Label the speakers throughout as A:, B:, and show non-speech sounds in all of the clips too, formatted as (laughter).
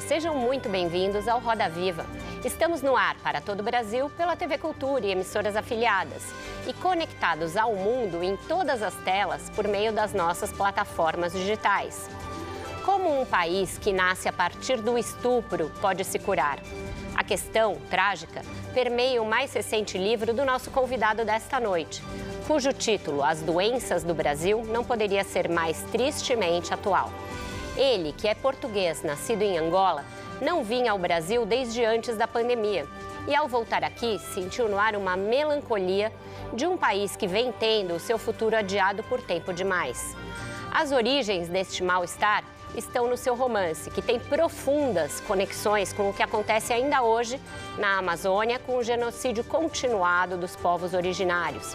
A: Sejam muito bem-vindos ao Roda Viva. Estamos no ar para todo o Brasil pela TV Cultura e emissoras afiliadas e conectados ao mundo em todas as telas por meio das nossas plataformas digitais. Como um país que nasce a partir do estupro pode se curar? A questão, trágica, permeia o mais recente livro do nosso convidado desta noite, cujo título, As Doenças do Brasil, não poderia ser mais tristemente atual. Ele, que é português, nascido em Angola, não vinha ao Brasil desde antes da pandemia. E ao voltar aqui, sentiu no ar uma melancolia de um país que vem tendo o seu futuro adiado por tempo demais. As origens deste mal-estar estão no seu romance, que tem profundas conexões com o que acontece ainda hoje na Amazônia com o genocídio continuado dos povos originários.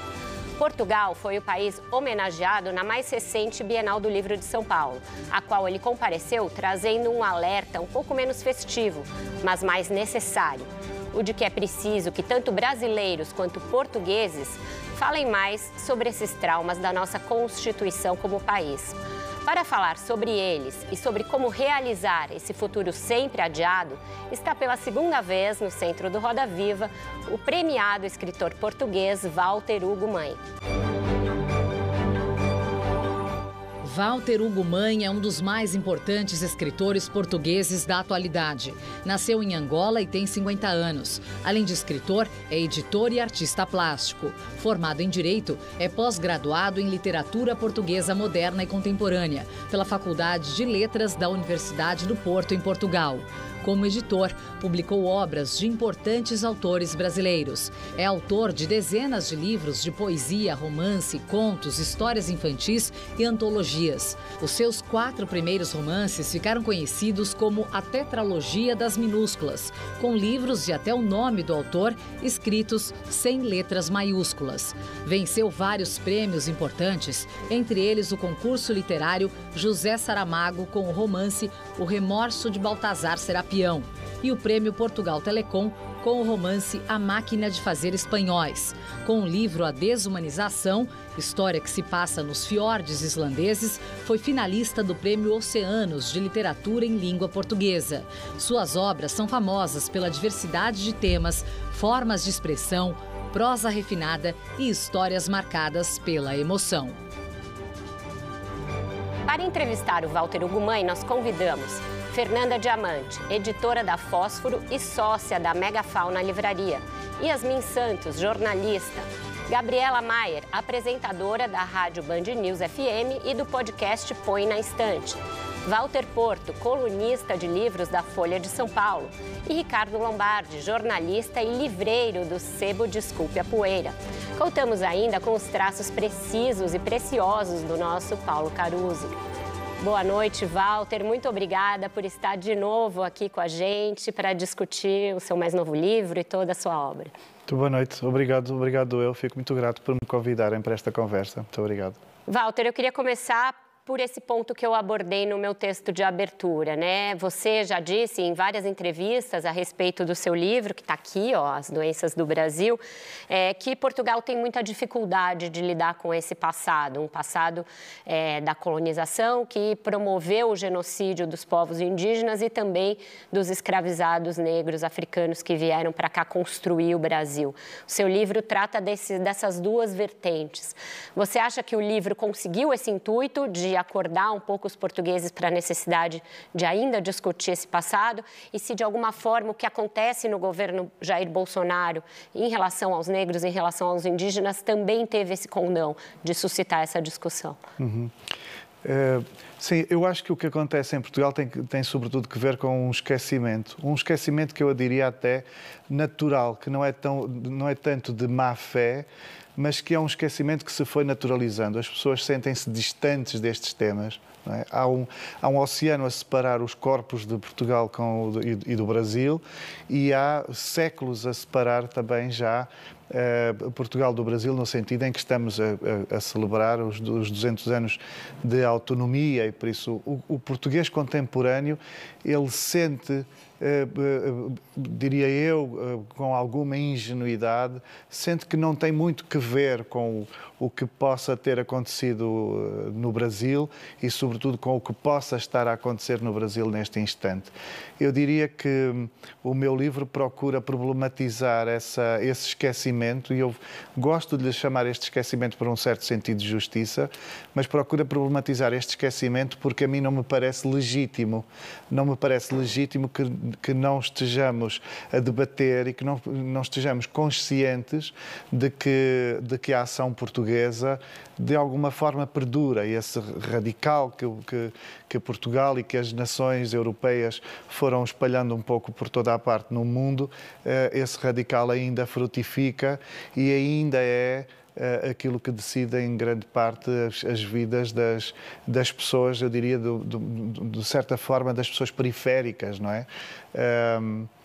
A: Portugal foi o país homenageado na mais recente Bienal do Livro de São Paulo, a qual ele compareceu trazendo um alerta um pouco menos festivo, mas mais necessário. O de que é preciso que tanto brasileiros quanto portugueses falem mais sobre esses traumas da nossa Constituição como país. Para falar sobre eles e sobre como realizar esse futuro sempre adiado, está pela segunda vez no centro do Roda Viva o premiado escritor português Walter Hugo Mãe.
B: Walter Hugo Mãe é um dos mais importantes escritores portugueses da atualidade. Nasceu em Angola e tem 50 anos. Além de escritor, é editor e artista plástico. Formado em Direito, é pós-graduado em Literatura Portuguesa Moderna e Contemporânea pela Faculdade de Letras da Universidade do Porto, em Portugal. Como editor, publicou obras de importantes autores brasileiros. É autor de dezenas de livros de poesia, romance, contos, histórias infantis e antologias. Os seus quatro primeiros romances ficaram conhecidos como a Tetralogia das Minúsculas, com livros e até o nome do autor escritos sem letras maiúsculas. Venceu vários prêmios importantes, entre eles o concurso literário José Saramago com o romance O Remorso de Baltazar E o Prêmio Portugal Telecom com o romance A Máquina de Fazer Espanhóis, com o livro A Desumanização, história que se passa nos fiordes islandeses, foi finalista do Prêmio Oceanos de Literatura em Língua Portuguesa. Suas obras são famosas pela diversidade de temas, formas de expressão, prosa refinada e histórias marcadas pela emoção.
A: Para entrevistar o Walter Ugumãe, nós convidamos Fernanda Diamante, editora da Fósforo e sócia da Megafauna Livraria. Yasmin Santos, jornalista. Gabriela Maier, apresentadora da Rádio Band News FM e do podcast Põe na Estante. Walter Porto, colunista de livros da Folha de São Paulo. E Ricardo Lombardi, jornalista e livreiro do Sebo Desculpe a Poeira. Contamos ainda com os traços precisos e preciosos do nosso Paulo Caruso. Boa noite, Walter. Muito obrigada por estar de novo aqui com a gente para discutir o seu mais novo livro e toda a sua obra.
C: Muito boa noite. Obrigado, obrigado eu. Fico muito grato por me convidarem para esta conversa. Muito obrigado.
A: Walter, eu queria começar por esse ponto que eu abordei no meu texto de abertura, né? Você já disse em várias entrevistas a respeito do seu livro, que está aqui, ó, As Doenças do Brasil, é, que Portugal tem muita dificuldade de lidar com esse passado, um passado é, da colonização que promoveu o genocídio dos povos indígenas e também dos escravizados negros africanos que vieram para cá construir o Brasil. O seu livro trata desse, dessas duas vertentes. Você acha que o livro conseguiu esse intuito de acordar um pouco os portugueses para a necessidade de ainda discutir esse passado e se de alguma forma o que acontece no governo Jair Bolsonaro em relação aos negros, em relação aos indígenas, também teve esse condão de suscitar essa discussão.
C: Uhum. É, sim, eu acho que o que acontece em Portugal tem, tem sobretudo que ver com um esquecimento. Um esquecimento que eu diria até natural, que não é, tão, não é tanto de má fé, mas que é um esquecimento que se foi naturalizando. As pessoas sentem-se distantes destes temas, É? Há, um, há um oceano a separar os corpos de Portugal com, e, e do Brasil e há séculos a separar também já Uh, Portugal do Brasil, no sentido em que estamos a, a, a celebrar os, os, 200 anos de autonomia e, por isso, o, o português contemporâneo, ele sente eh, eh, diria eu, eh, com alguma ingenuidade, sente que não tem muito que ver com o que possa ter acontecido no Brasil e, sobretudo, com o que possa estar a acontecer no Brasil neste instante. Eu diria que hum, o meu livro procura problematizar essa, esse esquecimento e eu gosto de lhe chamar este esquecimento por um certo sentido de justiça, mas procura problematizar este esquecimento porque a mim não me parece legítimo. Não me parece legítimo que que não estejamos a debater e que não, não estejamos conscientes de que, de que a ação portuguesa de alguma forma perdura e esse radical que, que, que, Portugal e que as nações europeias foram espalhando um pouco por toda a parte no mundo, eh, esse radical ainda frutifica e ainda é uh, aquilo que decide em grande parte as, as vidas das, das pessoas, eu diria, do, do, de certa forma, das pessoas periféricas, não é? Um, eh,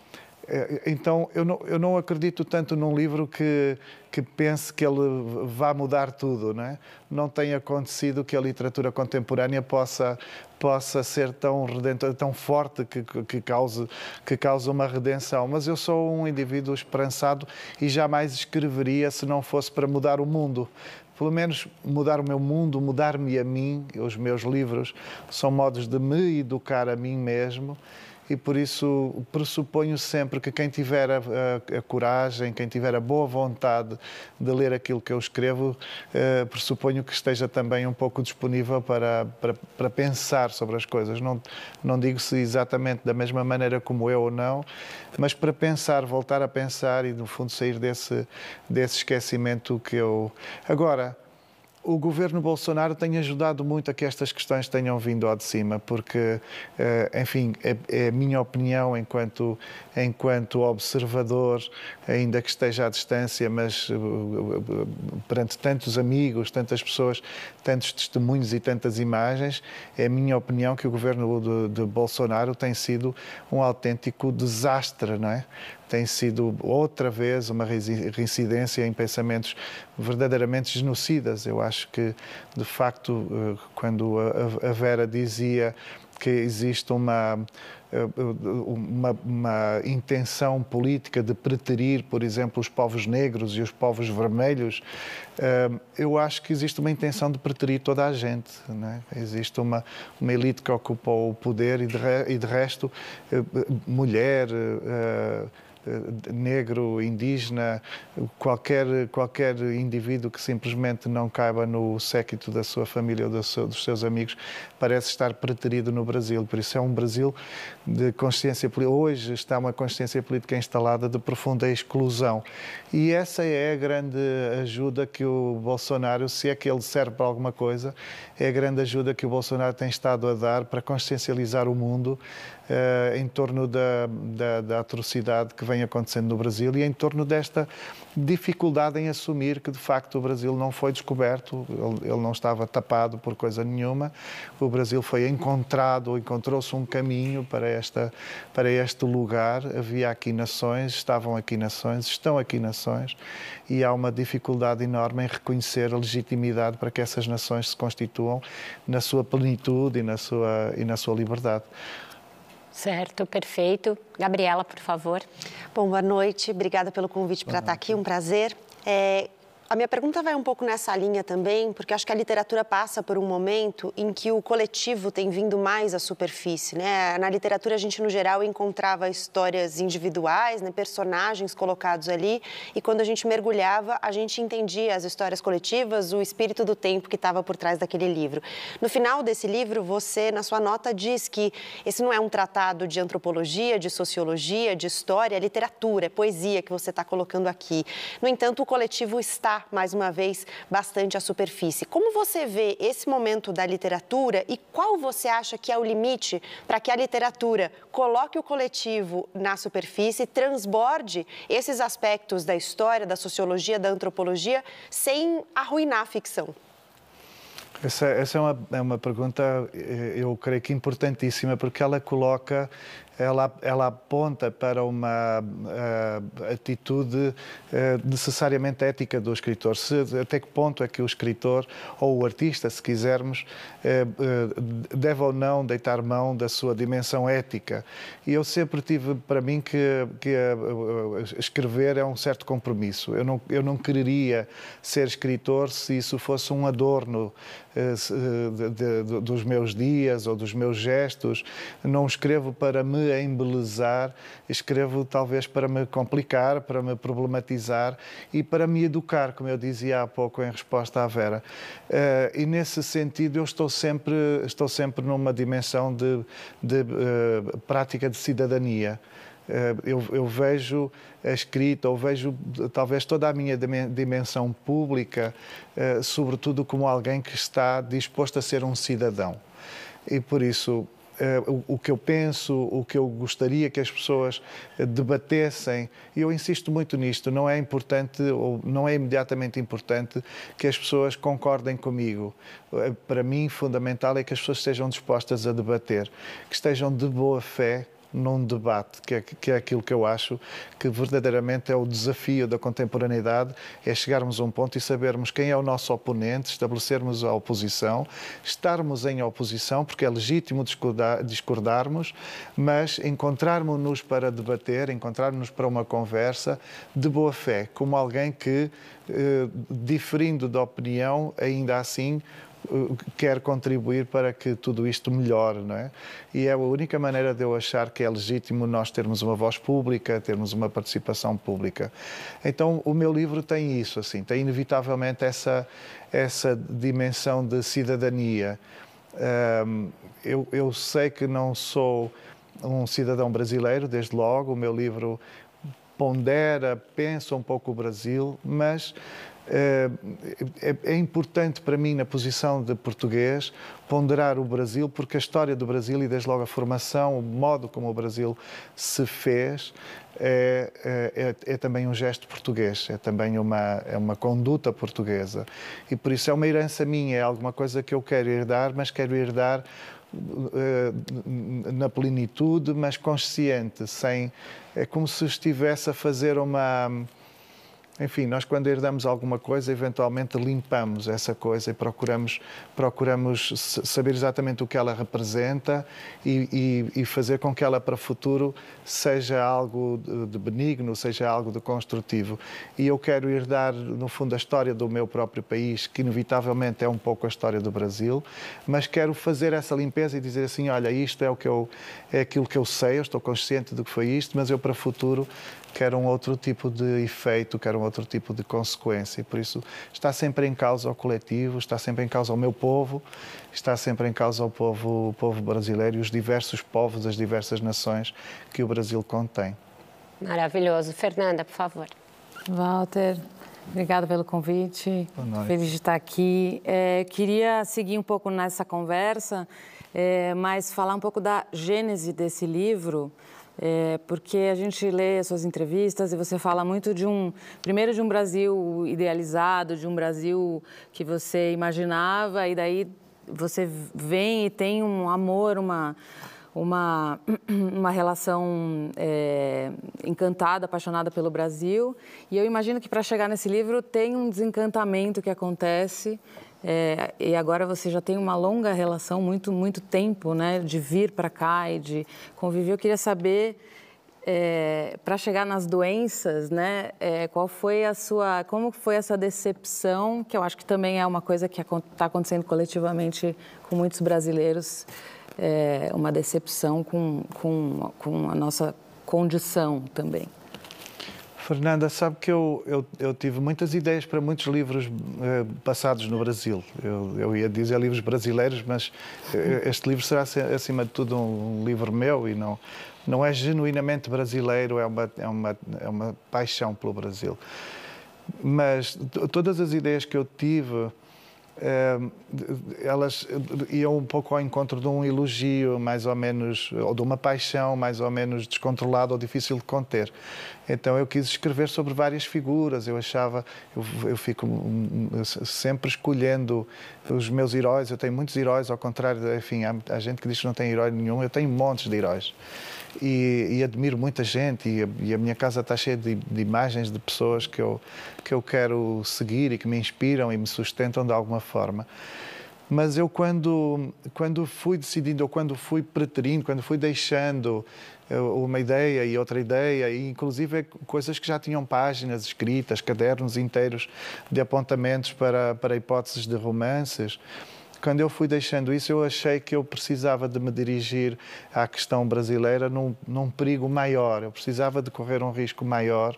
C: então, eu não, eu não acredito tanto num livro que, que pense que ele vá mudar tudo. Não, é? não tem acontecido que a literatura contemporânea possa, possa ser tão redentora, tão forte que, que, cause, que cause uma redenção. Mas eu sou um indivíduo esperançado e jamais escreveria se não fosse para mudar o mundo pelo menos mudar o meu mundo, mudar-me a mim. Os meus livros são modos de me educar a mim mesmo e por isso pressuponho sempre que quem tiver a, a, a, coragem, quem tiver a boa vontade de ler aquilo que eu escrevo, eh, pressuponho que esteja também um pouco disponível para, para, para, pensar sobre as coisas. Não, não digo se exatamente da mesma maneira como eu ou não, mas para pensar, voltar a pensar e no fundo sair desse, desse esquecimento que eu. Agora, o governo Bolsonaro tem ajudado muito a que estas questões tenham vindo ao de cima, porque, eh, enfim, é, é a minha opinião enquanto, enquanto observador, ainda que esteja à distância, mas eh, perante tantos amigos, tantas pessoas, tantos testemunhos e tantas imagens, é a minha opinião que o governo de, de Bolsonaro tem sido um autêntico desastre, não é? Tem sido outra vez uma reincidência em pensamentos verdadeiramente genocidas. Eu acho que, de facto, eh, quando a Vera dizia que existe uma, eh, uma, uma, intenção política de preterir, por exemplo, os povos negros e os povos vermelhos, eh, eu acho que existe uma intenção de preterir toda a gente. É? Existe uma, uma elite que ocupa o poder e, de, e de resto, mulher eh, negro, indígena, qualquer, qualquer indivíduo que simplesmente não caiba no séquito da sua família ou seu, dos seus amigos, parece estar preterido no Brasil. Por isso é um Brasil de consciência política. Hoje está uma consciência política instalada de profunda exclusão. E essa é a grande ajuda que o Bolsonaro, se é que ele serve para alguma coisa, é a grande ajuda que o Bolsonaro tem estado a dar para consciencializar o mundo uh, em torno da, da, da, atrocidade que vem acontecendo no Brasil e em torno desta dificuldade em assumir que, de facto, o Brasil não foi descoberto, ele, ele não estava tapado por coisa nenhuma. O Brasil foi encontrado, encontrou-se um caminho para, esta, para este lugar. Havia aqui nações, estavam aqui nações, estão aqui nações e há uma dificuldade enorme em reconhecer a legitimidade para que essas nações se constituam na sua plenitude e na sua, e na sua liberdade.
A: Certo, perfeito. Gabriela, por favor.
D: Bom, boa noite. Obrigada pelo convite para estar aqui. Um prazer. É, a minha pergunta vai um pouco nessa linha também, porque acho que a literatura passa por um momento em que o coletivo tem vindo mais à superfície. Né? Na literatura, a gente, no geral, encontrava histórias individuais, né? personagens colocados ali, e quando a gente mergulhava, a gente entendia as histórias coletivas, o espírito do tempo que estava por trás daquele livro. No final desse livro, você, na sua nota, diz que esse não é um tratado de antropologia, de sociologia, de história, é literatura, é poesia que você está colocando aqui. No entanto, o coletivo está mais uma vez, bastante à superfície. Como você vê esse momento da literatura e qual você acha que é o limite para que a literatura coloque o coletivo na superfície, transborde esses aspectos da história, da sociologia, da antropologia, sem arruinar a ficção?
C: Essa, essa é, uma, é uma pergunta, eh, eu creio que importantíssima, porque ela coloca ela, ela aponta para uma uh, atitude uh, necessariamente ética do escritor. Se, até que ponto é que o escritor ou o artista, se quisermos, uh, deve ou não deitar mão da sua dimensão ética. E eu sempre tive para mim que, que escrever é um certo compromisso. Eu não, eu não quereria ser escritor se isso fosse um adorno de, de, de, dos meus dias ou dos meus gestos. Não escrevo para me embelezar, escrevo talvez para me complicar, para me problematizar e para me educar, como eu dizia há pouco em resposta à Vera. Uh, e nesse sentido eu estou sempre, estou sempre numa dimensão de, de prática de cidadania. Uh, eu, eu, vejo a escrita, ou vejo talvez toda a minha dimensão pública, sobretudo como alguém que está disposto a ser um cidadão. E por isso uh, o, que eu penso, o que eu gostaria que as pessoas eh, debatessem. E eu insisto muito nisto. Não é importante, ou não é imediatamente importante, que as pessoas concordem comigo. Eh, para mim, fundamental é que as pessoas estejam dispostas a debater, que estejam de boa fé num debate, que é, que é aquilo que eu acho que verdadeiramente é o desafio da contemporaneidade, é chegarmos a um ponto e sabermos quem é o nosso oponente, estabelecermos a oposição, estarmos em oposição, porque é legítimo discordar, discordarmos, mas encontrarmos-nos para debater, encontrarmos-nos para uma conversa de boa fé, como alguém que, eh, diferindo da opinião, ainda assim quer contribuir para que tudo isto melhore, não é? E é a única maneira de eu achar que é legítimo nós termos uma voz pública, termos uma participação pública. Então, o meu livro tem isso, assim, tem inevitavelmente essa, essa dimensão de cidadania. Um, eu, eu sei que não sou um cidadão brasileiro, desde logo, o meu livro pondera, pensa um pouco o Brasil, mas é, é, importante para mim, na posição de português, ponderar o Brasil, porque a história do Brasil e desde logo a formação, o modo como o Brasil se fez, é, é, é, é também um gesto português, é também uma, é uma conduta portuguesa. E por isso é uma herança minha, é alguma coisa que eu quero herdar, mas quero herdar eh, na plenitude, mas consciente, sem. É como se estivesse a fazer uma enfim, nós quando herdamos alguma coisa, eventualmente limpamos essa coisa e procuramos, procuramos saber exatamente o que ela representa e, e, e fazer com que ela para o futuro seja algo de benigno, seja algo de construtivo. E eu quero herdar, no fundo, a história do meu próprio país, que inevitavelmente é um pouco a história do Brasil, mas quero fazer essa limpeza e dizer assim, olha, isto é o que eu é aquilo que eu sei, eu estou consciente do que foi isto, mas eu para o futuro quer um outro tipo de efeito, quer um outro tipo de consequência. E por isso está sempre em causa o coletivo, está sempre em causa o meu povo, está sempre em causa o povo, o povo brasileiro e os diversos povos, as diversas nações que o Brasil contém.
A: Maravilhoso. Fernanda, por favor.
E: Walter, obrigada pelo convite. Feliz de estar aqui. É, queria seguir um pouco nessa conversa, é, mas falar um pouco da gênese desse livro. É, porque a gente lê as suas entrevistas e você fala muito de um, primeiro de um Brasil idealizado, de um Brasil que você imaginava e daí você vem e tem um amor, uma uma, (clears throat) uma relação é, encantada, apaixonada pelo Brasil. E eu imagino que para chegar nesse livro tem um desencantamento que acontece é, e agora você já tem uma longa relação, muito, muito tempo, né, de vir para cá e de conviver. Eu queria saber, é, para chegar nas doenças, né, é, qual foi a sua, como foi essa decepção, que eu acho que também é uma coisa que está acontecendo coletivamente com muitos brasileiros, é, uma decepção com, com, com a nossa condição também.
C: Fernanda, sabe que eu, eu, eu, tive muitas ideias para muitos livros eh, passados no Brasil. Eu, eu, ia dizer livros brasileiros, mas eh, este livro será, acima de tudo, um, um, livro meu e não, não é genuinamente brasileiro, é uma, é, uma, é uma paixão pelo Brasil. Mas todas as ideias que eu tive elas iam um pouco ao encontro de um elogio mais ou menos, ou de uma paixão mais ou menos descontrolada ou difícil de conter. Então eu quis escrever sobre várias figuras, eu achava, eu, eu fico sempre escolhendo os meus heróis, eu tenho muitos heróis, ao contrário, enfim, há, há gente que diz que não tem herói nenhum, eu tenho montes de heróis. E, e, admiro muita gente e a, e a minha casa está cheia de, de, imagens de pessoas que eu, que eu quero seguir e que me inspiram e me sustentam de alguma forma. Mas eu, quando, quando fui decidindo, ou quando fui preterindo, quando fui deixando eh, uma ideia e outra ideia, e inclusive coisas que já tinham páginas escritas, cadernos inteiros de apontamentos para, para hipóteses de romances, quando eu fui deixando isso, eu achei que eu precisava de me dirigir à questão brasileira num, num perigo maior. Eu precisava de correr um risco maior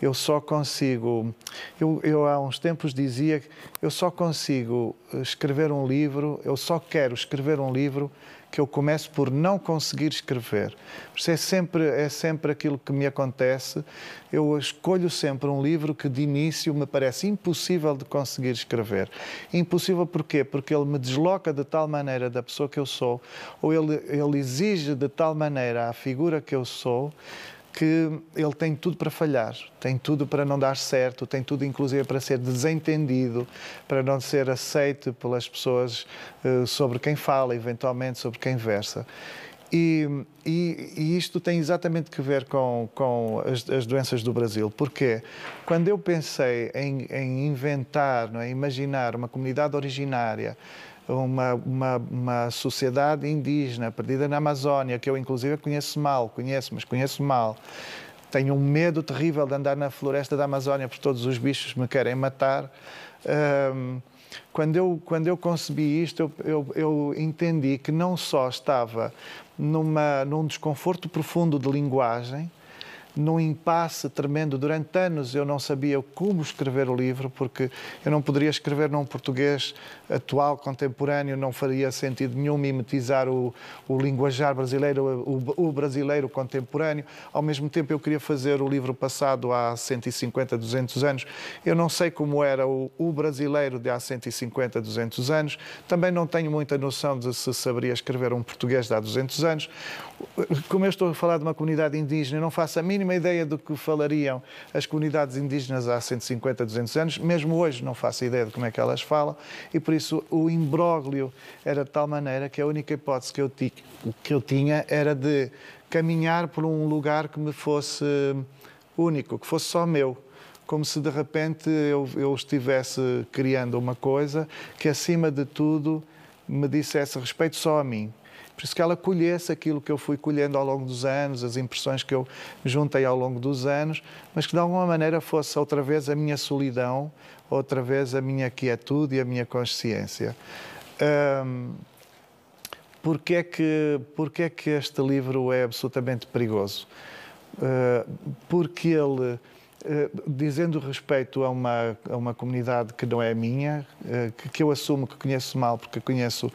C: eu só consigo. Eu, eu, há uns tempos dizia que eu só consigo escrever um livro, eu só quero escrever um livro que eu começo por não conseguir escrever. Isso é sempre, é sempre aquilo que me acontece. Eu escolho sempre um livro que de início me parece impossível de conseguir escrever. Impossível porquê? Porque ele me desloca de tal maneira da pessoa que eu sou, ou ele, ele exige de tal maneira a figura que eu sou, que ele tem tudo para falhar, tem tudo para não dar certo, tem tudo inclusive para ser desentendido, para não ser aceito pelas pessoas uh, sobre quem fala, eventualmente sobre quem versa. E, e, e, isto tem exatamente que ver com, com as, as, doenças do Brasil, porque quando eu pensei em, em inventar, é, imaginar uma comunidade originária uma, uma, uma sociedade indígena perdida na Amazónia, que eu inclusive conheço mal, conheço, mas conheço mal. Tenho um medo terrível de andar na floresta da Amazónia porque todos os bichos me querem matar. Um, quando eu, quando eu concebi isto, eu, eu, eu, entendi que não só estava numa, num desconforto profundo de linguagem, num impasse tremendo. Durante anos eu não sabia como escrever o livro, porque eu não poderia escrever num português atual, contemporâneo, não faria sentido nenhum mimetizar o, o linguajar brasileiro, o, o, brasileiro contemporâneo. Ao mesmo tempo, eu queria fazer o livro passado há 150, 200 anos. Eu não sei como era o, o brasileiro de há 150, 200 anos. Também não tenho muita noção de se saberia escrever um português de há 200 anos. Como eu estou a falar de uma comunidade indígena, não faço a mínima ideia do que falariam as comunidades indígenas há 150, 200 anos. Mesmo hoje não faço ideia de como é que elas falam e por isso o imbróglio era de tal maneira que a única hipótese que eu, que eu tinha era de caminhar por um lugar que me fosse único, que fosse só meu como se de repente eu, eu, estivesse criando uma coisa que, acima de tudo, me dissesse respeito só a mim. Por isso que ela colhesse aquilo que eu fui colhendo ao longo dos anos, as impressões que eu juntei ao longo dos anos, mas que de alguma maneira fosse outra vez a minha solidão, outra vez a minha quietude e a minha consciência. Um, Porquê é, que, porquê é que este livro é absolutamente perigoso? Uh, porque ele, uh, dizendo respeito a uma, a uma comunidade que não é minha, uh, que, que, eu assumo que conheço mal, porque conheço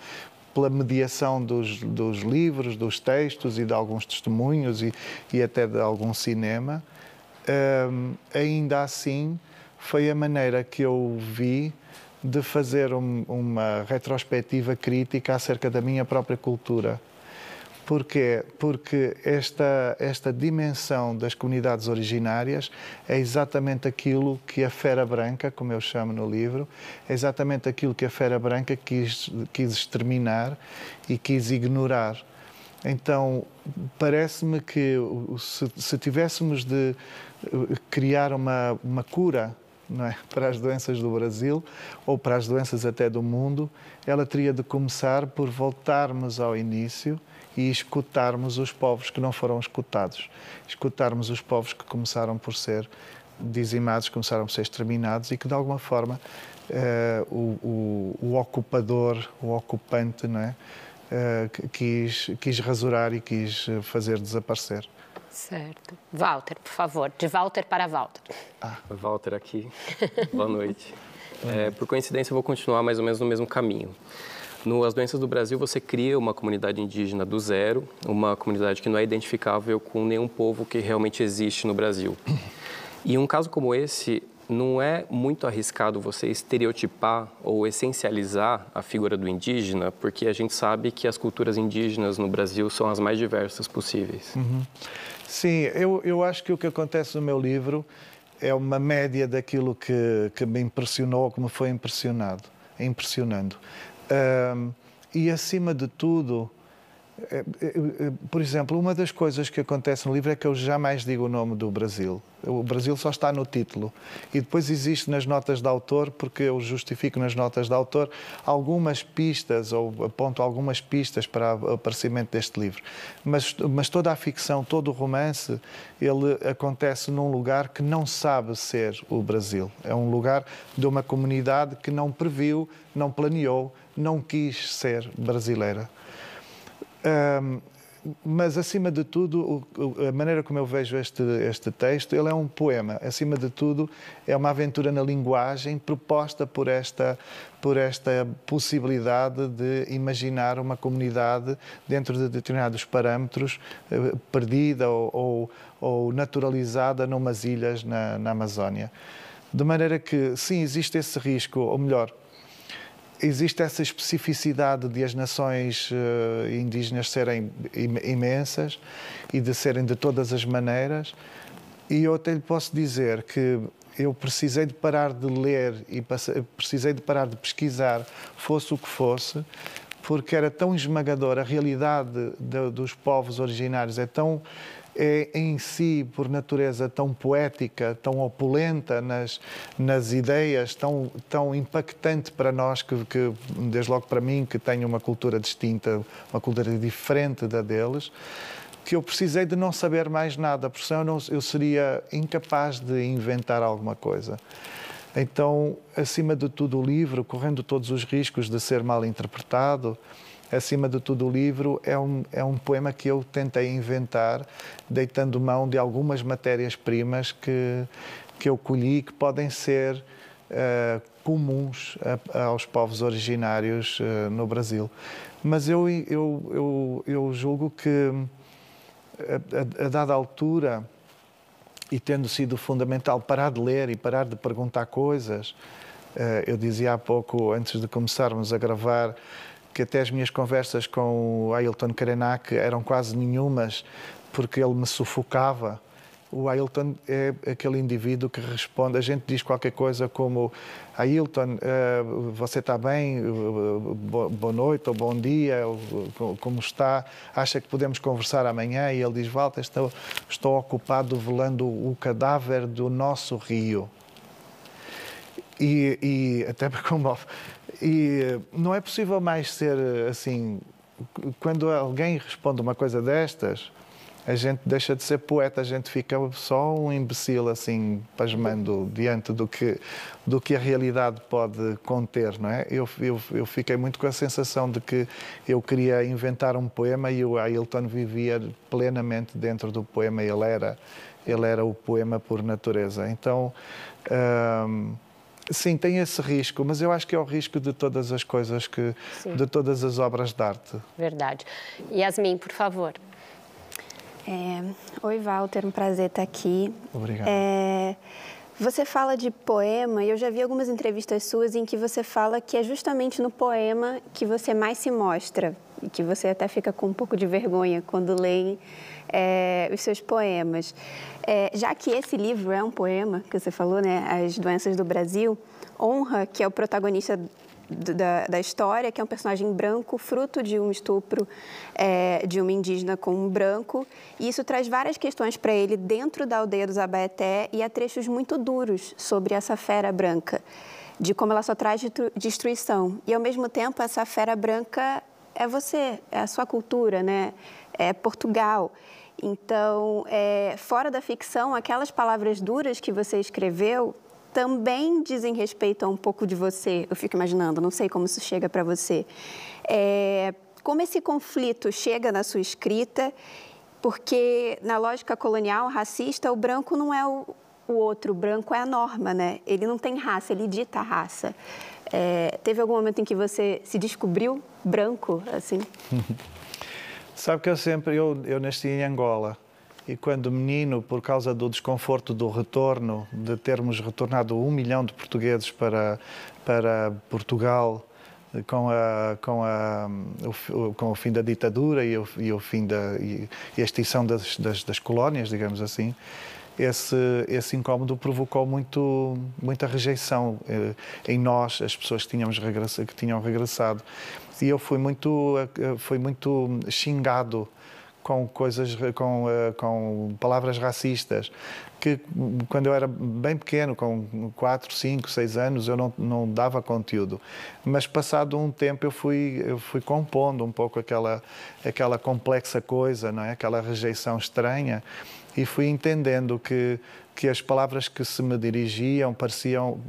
C: pela mediação dos, dos livros, dos textos e de alguns testemunhos e, e até de algum cinema, ainda assim foi a maneira que eu vi de fazer um, uma retrospectiva crítica acerca da minha própria cultura Porquê? Porque esta, esta dimensão das comunidades originárias é exatamente aquilo que a Fera Branca, como eu chamo no livro, é exatamente aquilo que a Fera Branca quis, quis exterminar e quis ignorar. Então, parece-me que se, se, tivéssemos de eh, criar uma, uma cura é? (laughs) para as doenças do Brasil ou para as doenças até do mundo, ela teria de começar por voltarmos ao início e escutarmos os povos que não foram escutados, escutarmos os povos que começaram por ser dizimados, começaram por ser exterminados e que de alguma forma uh, o, o, o, ocupador, o ocupante, não é? Uh, quis, quis rasurar e quis fazer desaparecer.
A: Certo. Walter, por favor, de Walter para Walter.
F: Ah. Walter aqui. (laughs) Boa noite. É, por coincidência, eu vou continuar mais ou menos no mesmo caminho. No As Doenças do Brasil, você cria uma comunidade indígena do zero, uma comunidade que não é identificável com nenhum povo que realmente existe no Brasil. E um caso como esse, não é muito arriscado você estereotipar ou essencializar a figura do indígena, porque a gente sabe que as culturas indígenas no Brasil são as mais diversas possíveis.
C: Uhum. Sim, eu, eu acho que o que acontece no meu livro é uma média daquilo que, que me impressionou, que me foi impressionado impressionando. Um, e, acima de tudo, por exemplo, uma das coisas que acontece no livro é que eu jamais digo o nome do Brasil. O Brasil só está no título. E depois existe nas notas de autor, porque eu justifico nas notas de autor algumas pistas, ou aponto algumas pistas para o aparecimento deste livro. Mas, mas toda a ficção, todo o romance, ele acontece num lugar que não sabe ser o Brasil. É um lugar de uma comunidade que não previu, não planeou, não quis ser brasileira. Um, mas, acima de tudo, a maneira como eu vejo este, este texto, ele é um poema. Acima de tudo, é uma aventura na linguagem proposta por esta, por esta possibilidade de imaginar uma comunidade dentro de determinados parâmetros, eh, perdida ou, ou, ou naturalizada numas ilhas na, na Amazónia. De maneira que, sim, existe esse risco, ou melhor, existe essa especificidade de as nações uh, indígenas serem imensas e de serem de todas as maneiras. E eu até lhe posso dizer que eu precisei de parar de ler e precisei de parar de pesquisar, fosse o que fosse, porque era tão esmagadora a realidade de, dos povos originários, é tão é em si, por natureza, tão poética, tão opulenta nas, nas ideias, tão, tão impactante para nós, que, que, desde logo para mim, que tenho uma cultura distinta, uma cultura diferente da deles, que eu precisei de não saber mais nada, porque senão eu, não, eu seria incapaz de inventar alguma coisa. Então, acima de tudo, o livro, correndo todos os riscos de ser mal interpretado, acima de tudo, o livro é um, é um poema que eu tentei inventar, deitando mão de algumas matérias-primas que, que eu colhi que podem ser uh, comuns a, aos povos originários uh, no Brasil. Mas eu, eu, eu, eu julgo que, a, a, a dada altura, e tendo sido fundamental parar de ler e parar de perguntar coisas, eh, eu dizia há pouco, antes de começarmos a gravar, que até as minhas conversas com o Ailton Karenak eram quase nenhumas, porque ele me sufocava. O Ailton é aquele indivíduo que responde. A gente diz qualquer coisa como: Ailton, eh, você está bem? Boa noite ou bom dia? Como está? Acha que podemos conversar amanhã? E ele diz: Walter, estou, estou ocupado velando o cadáver do nosso rio. E, e até (laughs) me comove. E não é possível mais ser assim. Quando alguém responde uma coisa destas, a gente deixa de ser poeta, a gente fica só um imbecil assim, pasmando diante do que, do que a realidade pode conter, não é? Eu, eu, eu fiquei muito com a sensação de que eu queria inventar um poema e o Ailton vivia plenamente dentro do poema, ele era, ele era o poema por natureza. Então. Hum, Sim, tem esse risco, mas eu acho que é o risco de todas as coisas que, Sim. de todas as obras de arte.
A: Verdade. Yasmin, por favor.
G: É... Oi, Walter, um prazer estar aqui.
C: Obrigado. É...
G: Você fala de poema e eu já vi algumas entrevistas suas em que você fala que é justamente no poema que você mais se mostra e que você até fica com um pouco de vergonha quando lê é, os seus poemas. É, já que esse livro é um poema, que você falou, né, As Doenças do Brasil, honra, que é o protagonista da, da, história, que é um personagem branco, fruto de um estupro é, de uma indígena com um branco. E isso traz várias questões para ele dentro da aldeia dos Abaeté e há trechos muito duros sobre essa fera branca, de como ela só traz destruição. E, ao mesmo tempo, essa fera branca é você, é a sua cultura, né? é Portugal. Então, é, fora da ficção, aquelas palavras duras que você escreveu também dizem respeito a um pouco de você. Eu fico imaginando, não sei como isso chega para você. É, como esse conflito chega na sua escrita, porque na lógica colonial racista, o branco não é o, o outro, o branco é a norma, né? Ele não tem raça, ele dita a raça. É, teve algum momento em que você se descobriu branco, assim? (laughs)
C: Sabe que eu sempre, eu, eu nasci em Angola e quando menino, por causa do desconforto do retorno, de termos retornado um milhão de portugueses para, para Portugal com, a, com, a, o, com o fim da ditadura e o, e o fim da e, a extinção das, das, das colónias, digamos assim, esse, esse incómodo provocou muito, muita rejeição eh, em nós, as pessoas que, tínhamos que tinham regressado. E eu fui muito, eh, fui muito xingado com coisas, com, eh, com palavras racistas, que quando eu era bem pequeno, com 4, 5, 6 anos, eu não, não dava conteúdo. Mas passado um tempo eu fui, eu fui compondo um pouco aquela, aquela complexa coisa, não é? aquela rejeição estranha, e fui entendendo que que as palavras que se me dirigiam pareciam,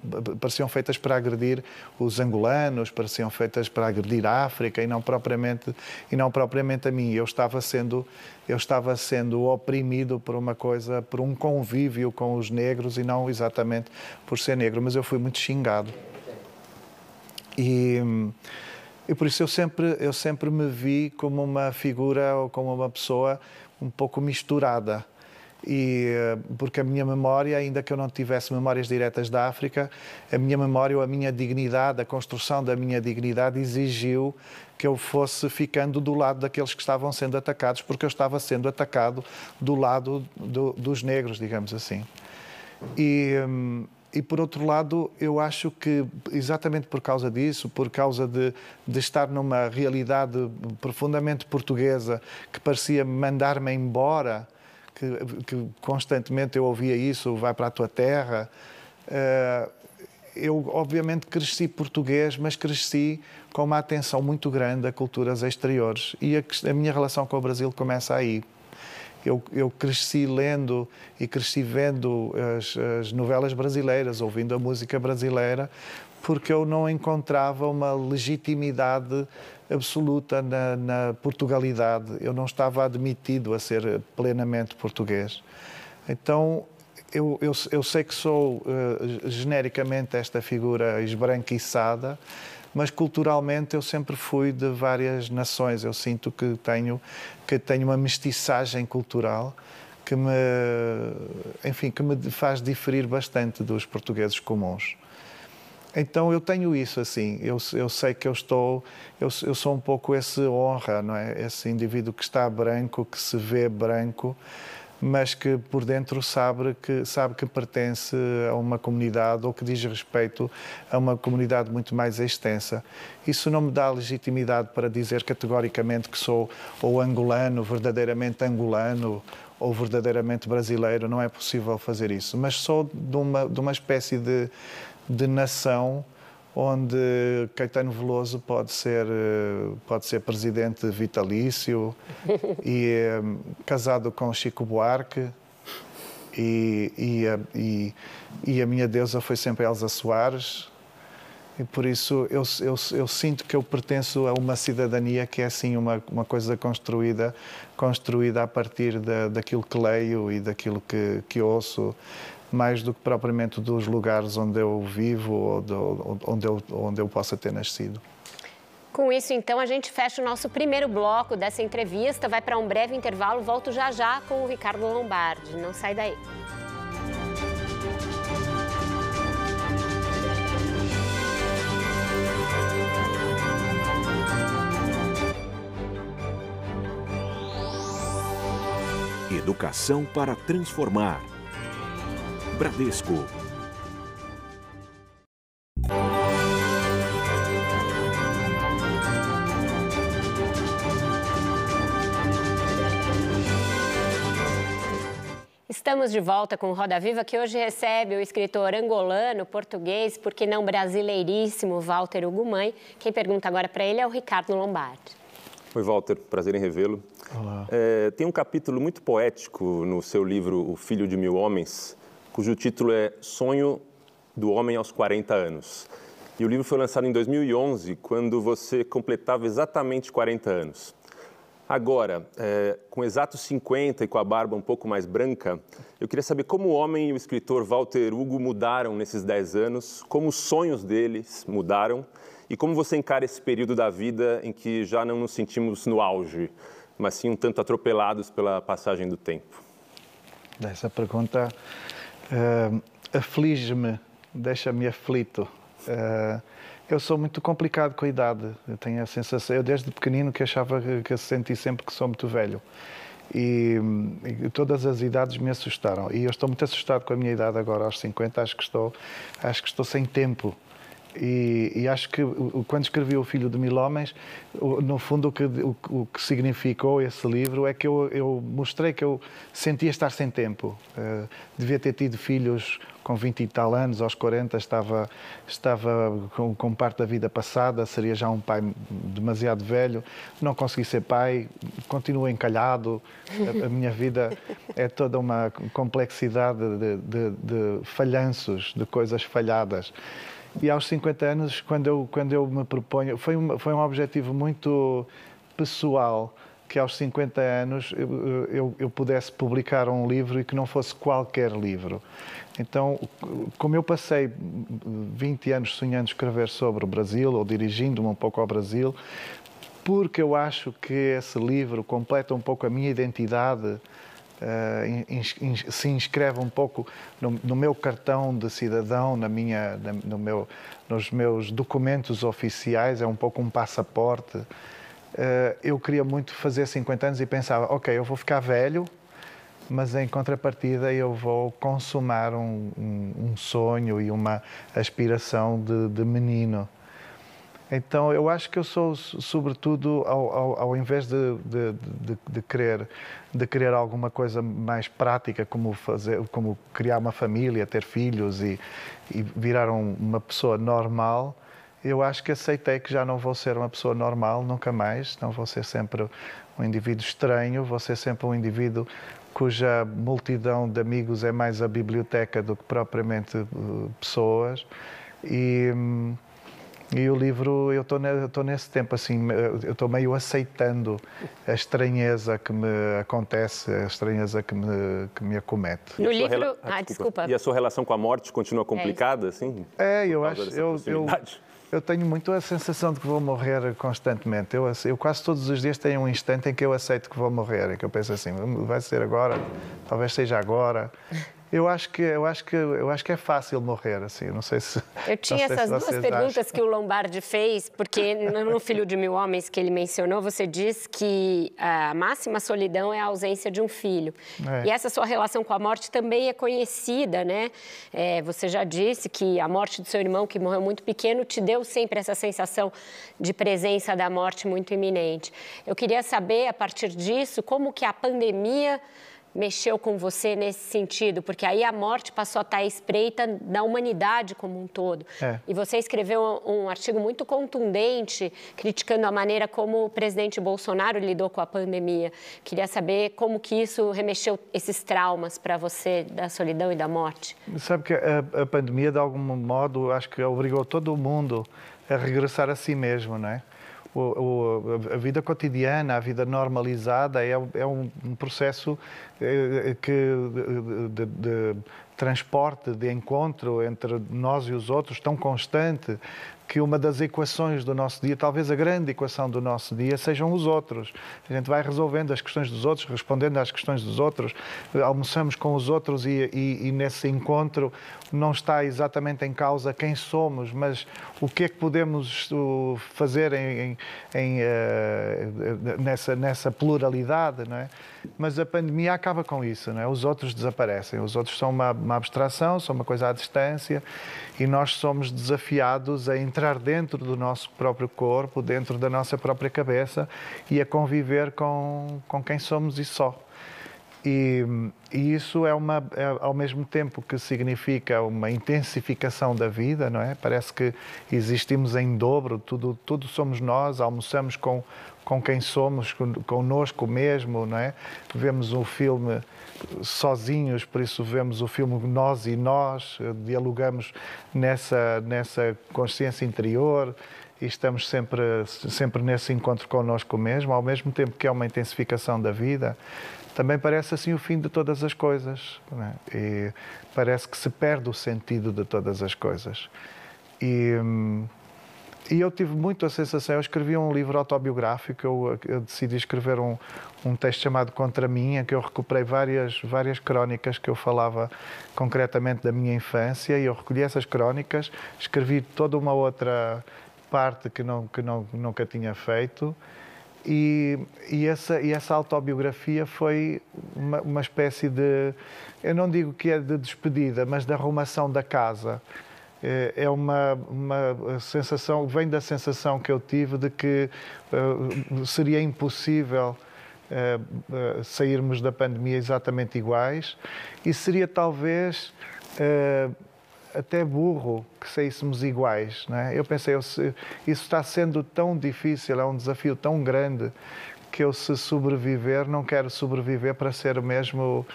C: pareciam feitas para agredir os angolanos, pareciam feitas para agredir a África e não propriamente e não propriamente a mim. Eu estava sendo eu estava sendo oprimido por uma coisa, por um convívio com os negros e não exatamente por ser negro, mas eu fui muito xingado. E, e por isso eu sempre eu sempre me vi como uma figura ou como uma pessoa um pouco misturada e eh, porque a minha memória, ainda que eu não tivesse memórias diretas da África, a minha memória ou a minha dignidade, a construção da minha dignidade exigiu que eu fosse ficando do lado daqueles que estavam sendo atacados, porque eu estava sendo atacado do lado do, dos negros, digamos assim. E, hum, e por outro lado, eu acho que exatamente por causa disso, por causa de, de estar numa realidade profundamente portuguesa que parecia mandar-me embora que, que, constantemente eu ouvia isso, vai para a tua terra. Uh, eu, obviamente, cresci português, mas cresci com uma atenção muito grande a culturas exteriores. E a, a minha relação com o Brasil começa aí. Eu, eu, cresci lendo e cresci vendo as, as, novelas brasileiras, ouvindo a música brasileira, porque eu não encontrava uma legitimidade absoluta na, na, Portugalidade. Eu não estava admitido a ser plenamente português. Então, eu, eu, eu sei que sou uh, genericamente esta figura esbranquiçada, mas culturalmente eu sempre fui de várias nações. Eu sinto que tenho, que tenho uma mestiçagem cultural que me, enfim, que me faz diferir bastante dos portugueses comuns. Então eu tenho isso assim, eu, eu sei que eu estou, eu, eu sou um pouco esse honra, não é? Esse indivíduo que está branco, que se vê branco, mas que por dentro sabe que, sabe que pertence a uma comunidade ou que diz respeito a uma comunidade muito mais extensa. Isso não me dá legitimidade para dizer categoricamente que sou ou angolano, verdadeiramente angolano, ou verdadeiramente brasileiro, não é possível fazer isso. Mas sou de uma, de uma espécie de, de nação onde Caetano Veloso pode ser, eh, pode ser presidente vitalício e eh, casado com Chico Buarque. E, e, a, e, e, a minha deusa foi sempre Elsa Soares. E por isso eu, eu, eu, sinto que eu pertenço a uma cidadania que é assim uma, uma coisa construída construída a partir da, daquilo que leio e daquilo que, que ouço mais do que propriamente dos lugares onde eu vivo ou do, onde, eu, onde eu possa ter nascido.
A: Com isso, então, a gente fecha o nosso primeiro bloco dessa entrevista. Vai para um breve intervalo. Volto já já com o Ricardo Lombardi. Não sai daí.
H: Educação para transformar Bradesco.
A: Estamos de volta com Roda Viva, que hoje recebe o escritor angolano, português, porque não brasileiríssimo, Walter Ugumãe. Quem pergunta agora para ele é o Ricardo Lombardi.
I: Oi, Walter, prazer em revê-lo.
C: Olá.
I: É, tem um capítulo muito poético no seu livro O Filho de Mil Homens, cujo título é Sonho do Homem aos 40 anos. E o livro foi lançado em 2011, quando você completava exatamente 40 anos. Agora, é, com exatos 50 e com a barba um pouco mais branca, eu queria saber como o homem e o escritor Walter Hugo mudaram nesses 10 anos, como os sonhos deles mudaram e como você encara esse período da vida em que já não nos sentimos no auge, mas sim um tanto atropelados pela passagem do tempo.
C: Essa pergunta uh, aflige-me, deixa-me aflito. Uh, eu sou muito complicado com a idade. Eu tenho a sensação, eu desde pequenino que achava que, que senti sempre que sou muito velho. E, e, todas as idades me assustaram. E eu estou muito assustado com a minha idade agora, aos 50, acho que estou, acho que estou sem tempo. E, e, acho que quando escrevi O Filho de Mil Homens, no fundo o que, o, o que significou esse livro é que eu, eu, mostrei que eu sentia estar sem tempo. Uh, devia ter tido filhos com 20 e tal anos, aos 40 estava, estava com, com, parte da vida passada, seria já um pai demasiado velho, não consegui ser pai, continuo encalhado, a, a minha vida é toda uma complexidade de, de, de falhanços, de coisas falhadas. E aos 50 anos, quando eu, quando eu me proponho, foi um, foi um objetivo muito pessoal que aos 50 anos eu, eu, eu, pudesse publicar um livro e que não fosse qualquer livro. Então, como eu passei 20 anos sonhando escrever sobre o Brasil, ou dirigindo-me um pouco ao Brasil, porque eu acho que esse livro completa um pouco a minha identidade, In, se inscreve um pouco no, no, meu cartão de cidadão, na minha, no meu, nos meus documentos oficiais, é um pouco um passaporte. Uh, eu queria muito fazer 50 anos e pensava, ok, eu vou ficar velho, mas em contrapartida eu vou consumar um, um, um sonho e uma aspiração de, de menino. Então, eu acho que eu sou, sobretudo, ao, ao, ao invés de, de, de, de, querer, de querer alguma coisa mais prática, como, fazer, como criar uma família, ter filhos e, e virar um, uma pessoa normal, eu acho que aceitei que já não vou ser uma pessoa normal, nunca mais. Não vou ser sempre um indivíduo estranho, vou ser sempre um indivíduo cuja multidão de amigos é mais a biblioteca do que propriamente uh, pessoas. E. Hum, e o livro, eu estou nesse tempo assim, eu estou meio aceitando a estranheza que me acontece, a estranheza que me, que me acomete.
A: No livro. Rela... Ah, desculpa.
I: E a sua relação com a morte continua complicada, é assim?
C: É, eu acho. Eu, eu, eu tenho muito a sensação de que vou morrer constantemente. Eu, eu quase todos os dias tenho um instante em que eu aceito que vou morrer, em que eu penso assim, vai ser agora, talvez seja agora. Eu acho que eu acho que eu acho que é fácil morrer assim. Não sei se.
A: Eu (laughs) tinha essas duas perguntas acham. que o Lombardi fez, porque no Filho de Mil Homens que ele mencionou, você diz que a máxima solidão é a ausência de um filho. É. E essa sua relação com a morte também é conhecida, né? É, você já disse que a morte do seu irmão, que morreu muito pequeno, te deu sempre essa sensação de presença da morte muito iminente. Eu queria saber a partir disso como que a pandemia mexeu com você nesse sentido? Porque aí a morte passou a estar espreita na humanidade como um todo. É. E você escreveu um artigo muito contundente criticando a maneira como o presidente Bolsonaro lidou com a pandemia. Queria saber como que isso remexeu esses traumas para você da solidão e da morte.
C: Sabe que a, a pandemia, de algum modo, acho que obrigou todo mundo a regressar a si mesmo, não é? O, o, a vida cotidiana, a vida normalizada é, é um, processo eh, que, de, de, de, transporte, de encontro entre nós e os outros tão constante que uma das equações do nosso dia, talvez a grande equação do nosso dia, sejam os outros. A gente vai resolvendo as questões dos outros, respondendo às questões dos outros, almoçamos com os outros e, e, e nesse encontro não está exatamente em causa quem somos, mas o que é que podemos fazer em, em, uh, nessa, nessa pluralidade, não é? Mas a pandemia acaba com isso, não é? Os outros desaparecem, os outros são uma, uma abstração, são uma coisa à distância e nós somos desafiados a entrar dentro do nosso próprio corpo, dentro da nossa própria cabeça e a conviver com, com quem somos e só. E, e, isso é, uma, é, ao mesmo tempo que significa uma intensificação da vida, não é? Parece que existimos em dobro, tudo, tudo somos nós, almoçamos com, com quem somos, conosco mesmo, não é? Vemos um filme sozinhos, por isso vemos o filme Nós e Nós, dialogamos nessa, nessa consciência interior e estamos sempre, sempre nesse encontro connosco mesmo, ao mesmo tempo que é uma intensificação da vida, também parece assim o fim de todas as coisas. É? E parece que se perde o sentido de todas as coisas. E, hum, e eu tive muito a sensação, eu escrevi um livro autobiográfico, eu, eu decidi escrever um, um texto chamado Contra em que eu recuperei várias, várias crónicas que eu falava concretamente da minha infância, e eu recolhi essas crónicas, escrevi toda uma outra parte que, não, que não, nunca tinha feito, E, e, essa, e essa autobiografia foi uma, uma espécie de, eu não digo que é de despedida, mas de arrumação da casa. É, é uma, uma sensação, vem da sensação que eu tive de que uh, seria impossível uh, uh, sairmos da pandemia exatamente iguais e seria talvez até burro que saíssemos iguais. Não é? Eu pensei, eu, se, isso está sendo tão difícil, é um desafio tão grande que eu, se sobreviver, não quero sobreviver para ser o mesmo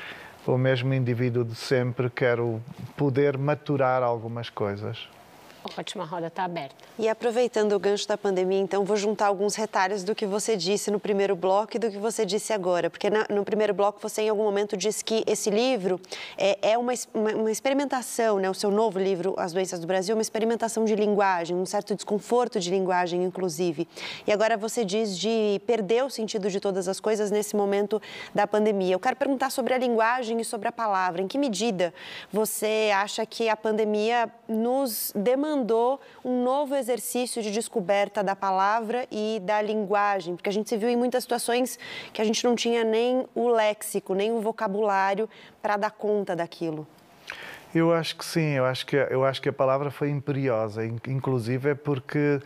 C: o mesmo indivíduo de sempre, quero poder maturar algumas coisas.
A: A roda está aberta.
D: E aproveitando o gancho da pandemia, então, vou juntar alguns retalhos do que você disse no primeiro bloco e do que você disse agora. Porque no primeiro bloco você, em algum momento, disse que esse livro é, é uma, uma, uma, experimentação, né? o seu novo livro, As Doenças do Brasil, uma experimentação de linguagem, um certo desconforto de linguagem, inclusive. E agora você diz de perder o sentido de todas as coisas nesse momento da pandemia. Eu quero perguntar sobre a linguagem e sobre a palavra. Em que medida você acha que a pandemia nos demandou demandou um novo exercício de descoberta da palavra e da linguagem, porque a gente se viu em muitas situações que a gente não tinha nem o léxico, nem o vocabulário para dar conta daquilo.
C: Eu acho que sim, eu acho que, eu acho que a palavra foi imperiosa, inclusive é porque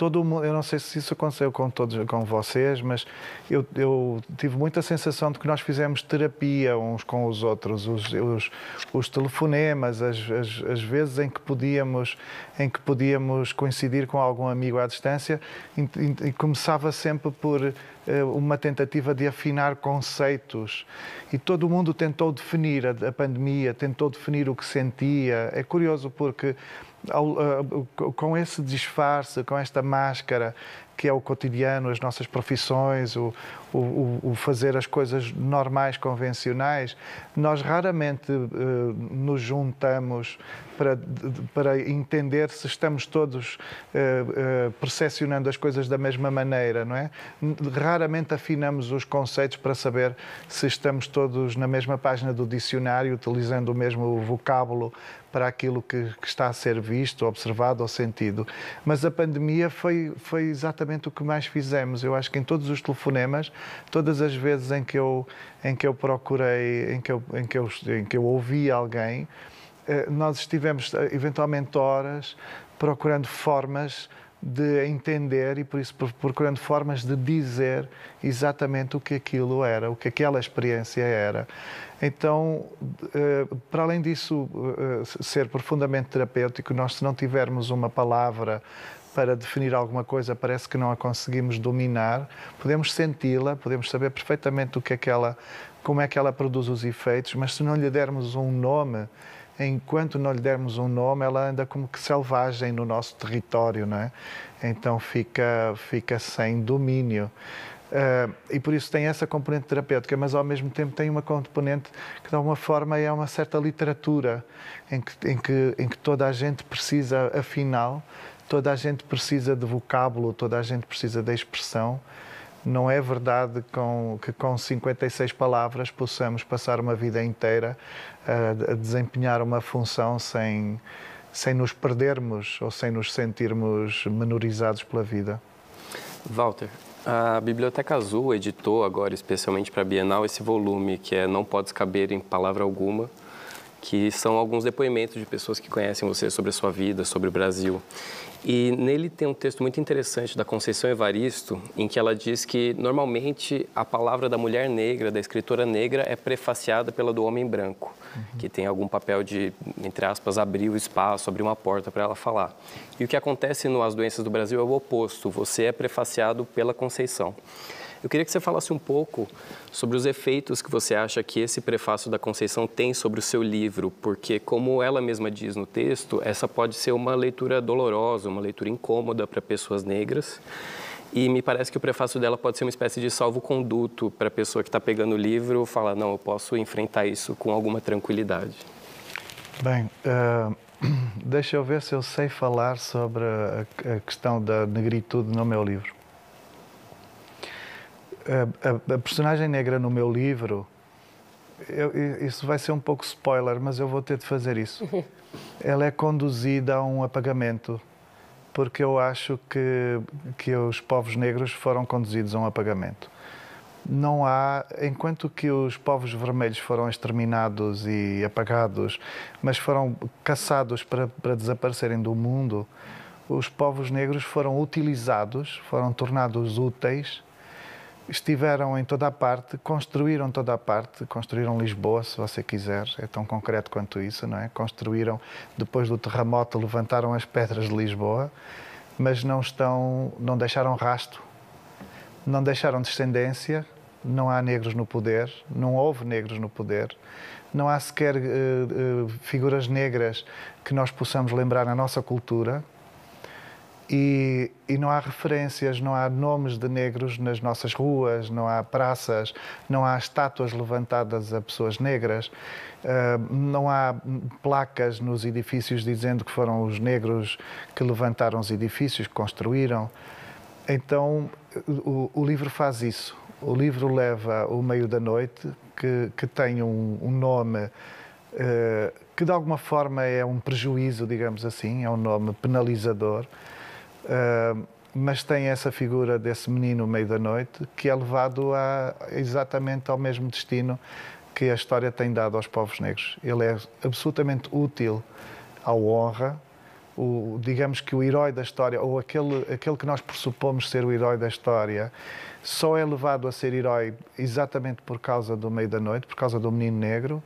C: todo mundo, eu não sei se isso aconteceu com todos, com vocês, mas eu, eu tive muita sensação de que nós fizemos terapia uns com os outros, os, os, os telefonemas, as, as, as, vezes em que podíamos, em que podíamos coincidir com algum amigo à distância, e, e começava sempre por eh, uma tentativa de afinar conceitos e todo mundo tentou definir a, a pandemia, tentou definir o que sentia. É curioso porque com esse disfarce, com esta máscara que é o cotidiano, as nossas profissões, o, o, o fazer as coisas normais, convencionais, nós raramente uh, nos juntamos para, para entender se estamos todos uh, uh, percepcionando as coisas da mesma maneira, não é? Raramente afinamos os conceitos para saber se estamos todos na mesma página do dicionário, utilizando o mesmo vocábulo para aquilo que, que, está a ser visto, observado ou sentido. Mas a pandemia foi, foi exatamente o que mais fizemos. Eu acho que em todos os telefonemas, todas as vezes em que eu, em que eu procurei, em que eu, em que eu, em que eu ouvi alguém, nós estivemos eh, eventualmente horas procurando formas de entender e por isso procurando formas de dizer exatamente o que aquilo era, o que aquela experiência era. Então, eh, para além disso eh, ser profundamente terapêutico, nós se não tivermos uma palavra para definir alguma coisa, parece que não a conseguimos dominar, podemos senti-la, podemos saber perfeitamente o que é que ela, como é que ela produz os efeitos, mas se não lhe dermos um nome, enquanto não lhe dermos um nome, ela anda como que selvagem no nosso território, não é? Então fica, fica sem domínio. Uh, e por isso tem essa componente terapêutica, mas ao mesmo tempo tem uma componente que de alguma forma é uma certa literatura em que, em que, em que toda a gente precisa, afinal, toda a gente precisa de vocábulo, toda a gente precisa de expressão. Não é verdade com, que com 56 palavras possamos passar uma vida inteira a, a desempenhar uma função sem, sem nos perdermos ou sem nos sentirmos menorizados pela vida.
F: Walter, a Biblioteca Azul editou agora, especialmente para a Bienal, esse volume que é Não Podes Caber em Palavra Alguma, que são alguns depoimentos de pessoas que conhecem você sobre a sua vida, sobre o Brasil. E nele tem um texto muito interessante da Conceição Evaristo, em que ela diz que normalmente a palavra da mulher negra, da escritora negra, é prefaciada pela do homem branco, uhum. que tem algum papel de, entre aspas, abrir o espaço, abrir uma porta para ela falar. E o que acontece no As Doenças do Brasil é o oposto, você é prefaciado pela Conceição. Eu queria que você falasse um pouco sobre os efeitos que você acha que esse prefácio da Conceição tem sobre o seu livro, porque, como ela mesma diz no texto, essa pode ser uma leitura dolorosa, uma leitura incômoda para pessoas negras. E me parece que o prefácio dela pode ser uma espécie de salvo-conduto para a pessoa que está pegando o livro falar: não, eu posso enfrentar isso com alguma tranquilidade.
C: Bem, uh, (clears throat) deixa eu ver se eu sei falar sobre a, a questão da negritude no meu livro a, a, a, personagem negra no meu livro, eu, isso vai ser um pouco spoiler, mas eu vou ter de fazer isso. (laughs) Ela é conduzida a um apagamento porque eu acho que, que os povos negros foram conduzidos a um apagamento. Não há, enquanto que os povos vermelhos foram exterminados e apagados, mas foram caçados para, para desaparecerem do mundo, os povos negros foram utilizados, foram tornados úteis estiveram em toda a parte, construíram toda a parte, construíram Lisboa, se você quiser, é tão concreto quanto isso, não é? Construíram, depois do terremoto, levantaram as pedras de Lisboa, mas não estão, não deixaram rasto, não deixaram descendência, não há negros no poder, não houve negros no poder, não há sequer uh, uh, figuras negras que nós possamos lembrar na nossa cultura, e, e, não há referências, não há nomes de negros nas nossas ruas, não há praças, não há estátuas levantadas a pessoas negras, uh, não há placas nos edifícios dizendo que foram os negros que levantaram os edifícios, que construíram. Então, o, o livro faz isso. O livro leva o meio da noite, que, que tem um, um nome. Uh, que de alguma forma é um prejuízo, digamos assim, é um nome penalizador, Mas tem essa figura desse menino meio da noite que é levado a, exatamente ao mesmo destino que a história tem dado aos povos negros. Ele é absolutamente útil ao honra, o, digamos que o herói da história, ou aquele, aquele que nós pressupomos ser o herói da história, só é levado a ser herói exatamente por causa do meio da noite, por causa do menino negro,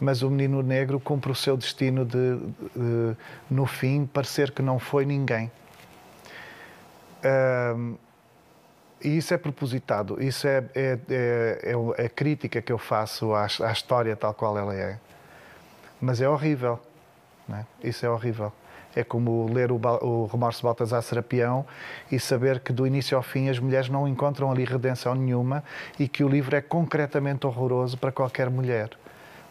C: mas o menino negro cumpre o seu destino de, de, de no fim, parecer que não foi ninguém e isso é propositado, isso é, é, é, é, a crítica que eu faço à, à, história tal qual ela é. Mas é horrível, é? isso é horrível. É como ler o, o Remorso de Baltasar Serapião e saber que do início ao fim as mulheres não encontram ali redenção nenhuma e que o livro é concretamente horroroso para qualquer mulher.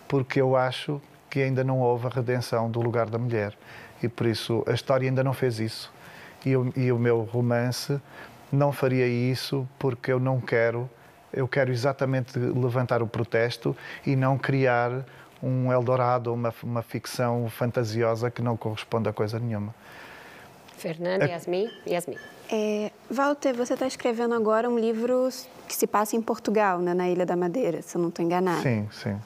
C: Porque eu acho que ainda não houve a redenção do lugar da mulher. E por isso a história ainda não fez isso e, o, e o meu romance não faria isso porque eu não quero, eu quero exatamente levantar o protesto e não criar um Eldorado, uma, uma ficção fantasiosa que não corresponde a coisa nenhuma.
A: Fernanda, Yasmin, Yasmin.
G: É, Walter, você está escrevendo agora um livro que se passa em Portugal, né, na Ilha da Madeira, se eu não estou enganada.
C: Sim, sim.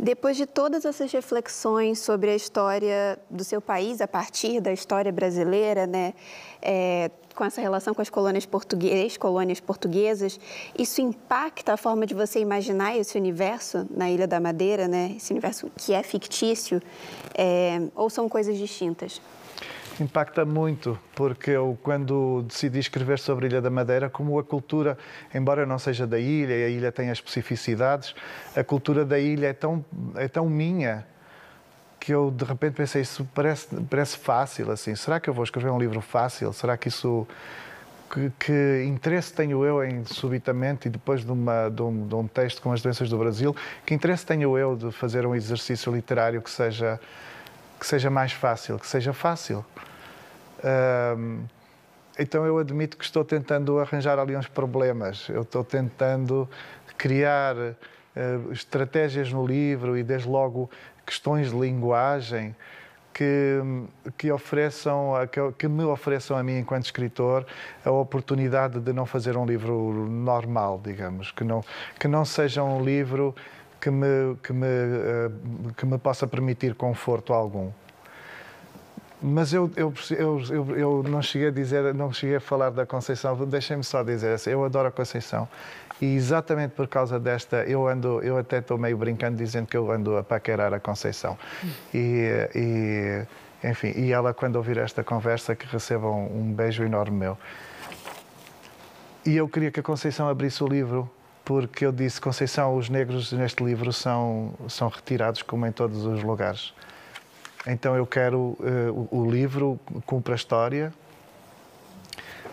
G: Depois de todas essas reflexões sobre a história do seu país, a partir da história brasileira, né, é, com essa relação com as colônias portuguesas, colônias portuguesas, isso impacta a forma de você imaginar esse universo na Ilha da Madeira, né, esse universo que é fictício, é, ou são coisas distintas?
C: Impacta muito, porque eu, quando decidi escrever sobre a Ilha da Madeira, como a cultura, embora eu não seja da ilha e a ilha tem as especificidades, a cultura da ilha é tão, é tão minha que eu de repente pensei, isso parece, parece fácil, assim, será que eu vou escrever um livro fácil? Será que isso... Que, que, interesse tenho eu em, subitamente, e depois de, uma, de, um, de, um, texto com as doenças do Brasil, que interesse tenho eu de fazer um exercício literário que seja, que seja mais fácil, que seja fácil? então eu admito que estou tentando arranjar ali uns problemas. Eu estou tentando criar uh, estratégias no livro e desde logo questões de linguagem que, que ofereçam, que, que me ofereçam a mim enquanto escritor a oportunidade de não fazer um livro normal, digamos, que não que não seja um livro que me que me uh, que me possa permitir conforto algum. Mas eu, eu, eu, eu, não cheguei a dizer, não cheguei a falar da Conceição, deixem-me só dizer assim, eu adoro a Conceição e exatamente por causa desta, eu ando, eu até estou meio brincando dizendo que eu ando a paquerar a Conceição. E, e, enfim, e ela quando ouvir esta conversa que recebam um beijo enorme meu. E eu queria que a Conceição abrisse o livro porque eu disse, Conceição, os negros neste livro são, são retirados como em todos os lugares. Então eu quero uh, o, o livro cumpre a história,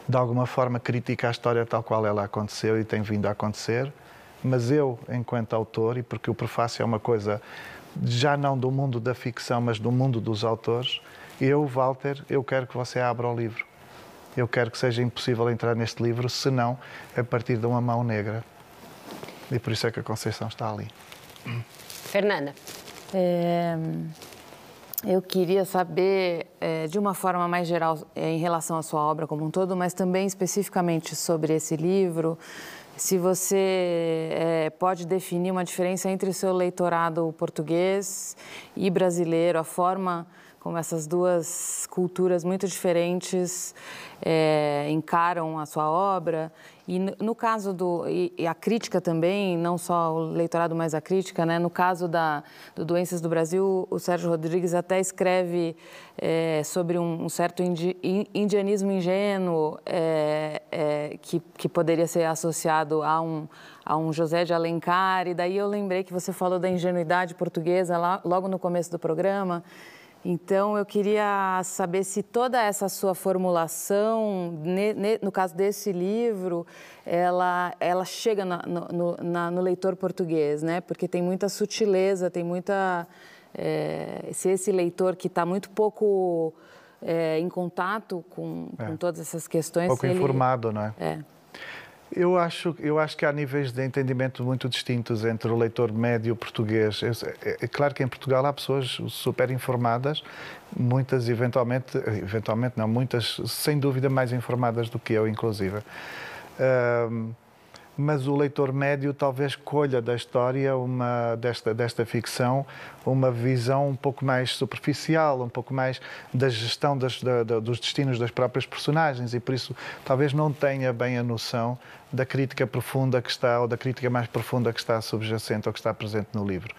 C: de alguma forma critica a história tal qual ela aconteceu e tem vindo a acontecer, mas eu, enquanto autor, e porque o prefácio é uma coisa já não do mundo da ficção, mas do mundo dos autores, eu, Walter, eu quero que você abra o livro. Eu quero que seja impossível entrar neste livro, senão a partir de uma mão negra. E por isso é que a Conceição está ali.
A: Fernanda.
E: É, eu queria saber, é, de uma forma mais geral, é, em relação à sua obra como um todo, mas também especificamente sobre esse livro, se você é, pode definir uma diferença entre o seu leitorado português e brasileiro, a forma como essas duas culturas muito diferentes é, encaram a sua obra. E no, caso do. E, a crítica também, não só o leitorado, mas a crítica, né? No caso da, do Doenças do Brasil, o Sérgio Rodrigues até escreve é, sobre um, certo indi, indianismo ingênuo é, é, que, que poderia ser associado a um, a um José de Alencar. E daí eu lembrei que você falou da ingenuidade portuguesa lá, logo no começo do programa. Então, eu queria saber se toda essa sua formulação, no caso desse livro, ela, ela chega na, no, na, no, leitor português, né? Porque tem muita sutileza, tem muita... É, se esse leitor que está muito pouco é, em contato com, é. com, todas essas questões...
C: Pouco
E: ele,
C: informado, não é? Eu acho, eu acho que há níveis de entendimento muito distintos entre o leitor médio português. É, é, claro que em Portugal há pessoas super informadas, muitas eventualmente, eventualmente não, muitas sem dúvida mais informadas do que eu, inclusive. Mas o leitor médio talvez colha da história uma desta desta ficção uma visão um pouco mais superficial, um pouco mais da gestão das, da, da, dos destinos das próprias personagens e por isso talvez não tenha bem a noção da crítica profunda que está ou da crítica mais profunda que está subjacente ou que está presente no livro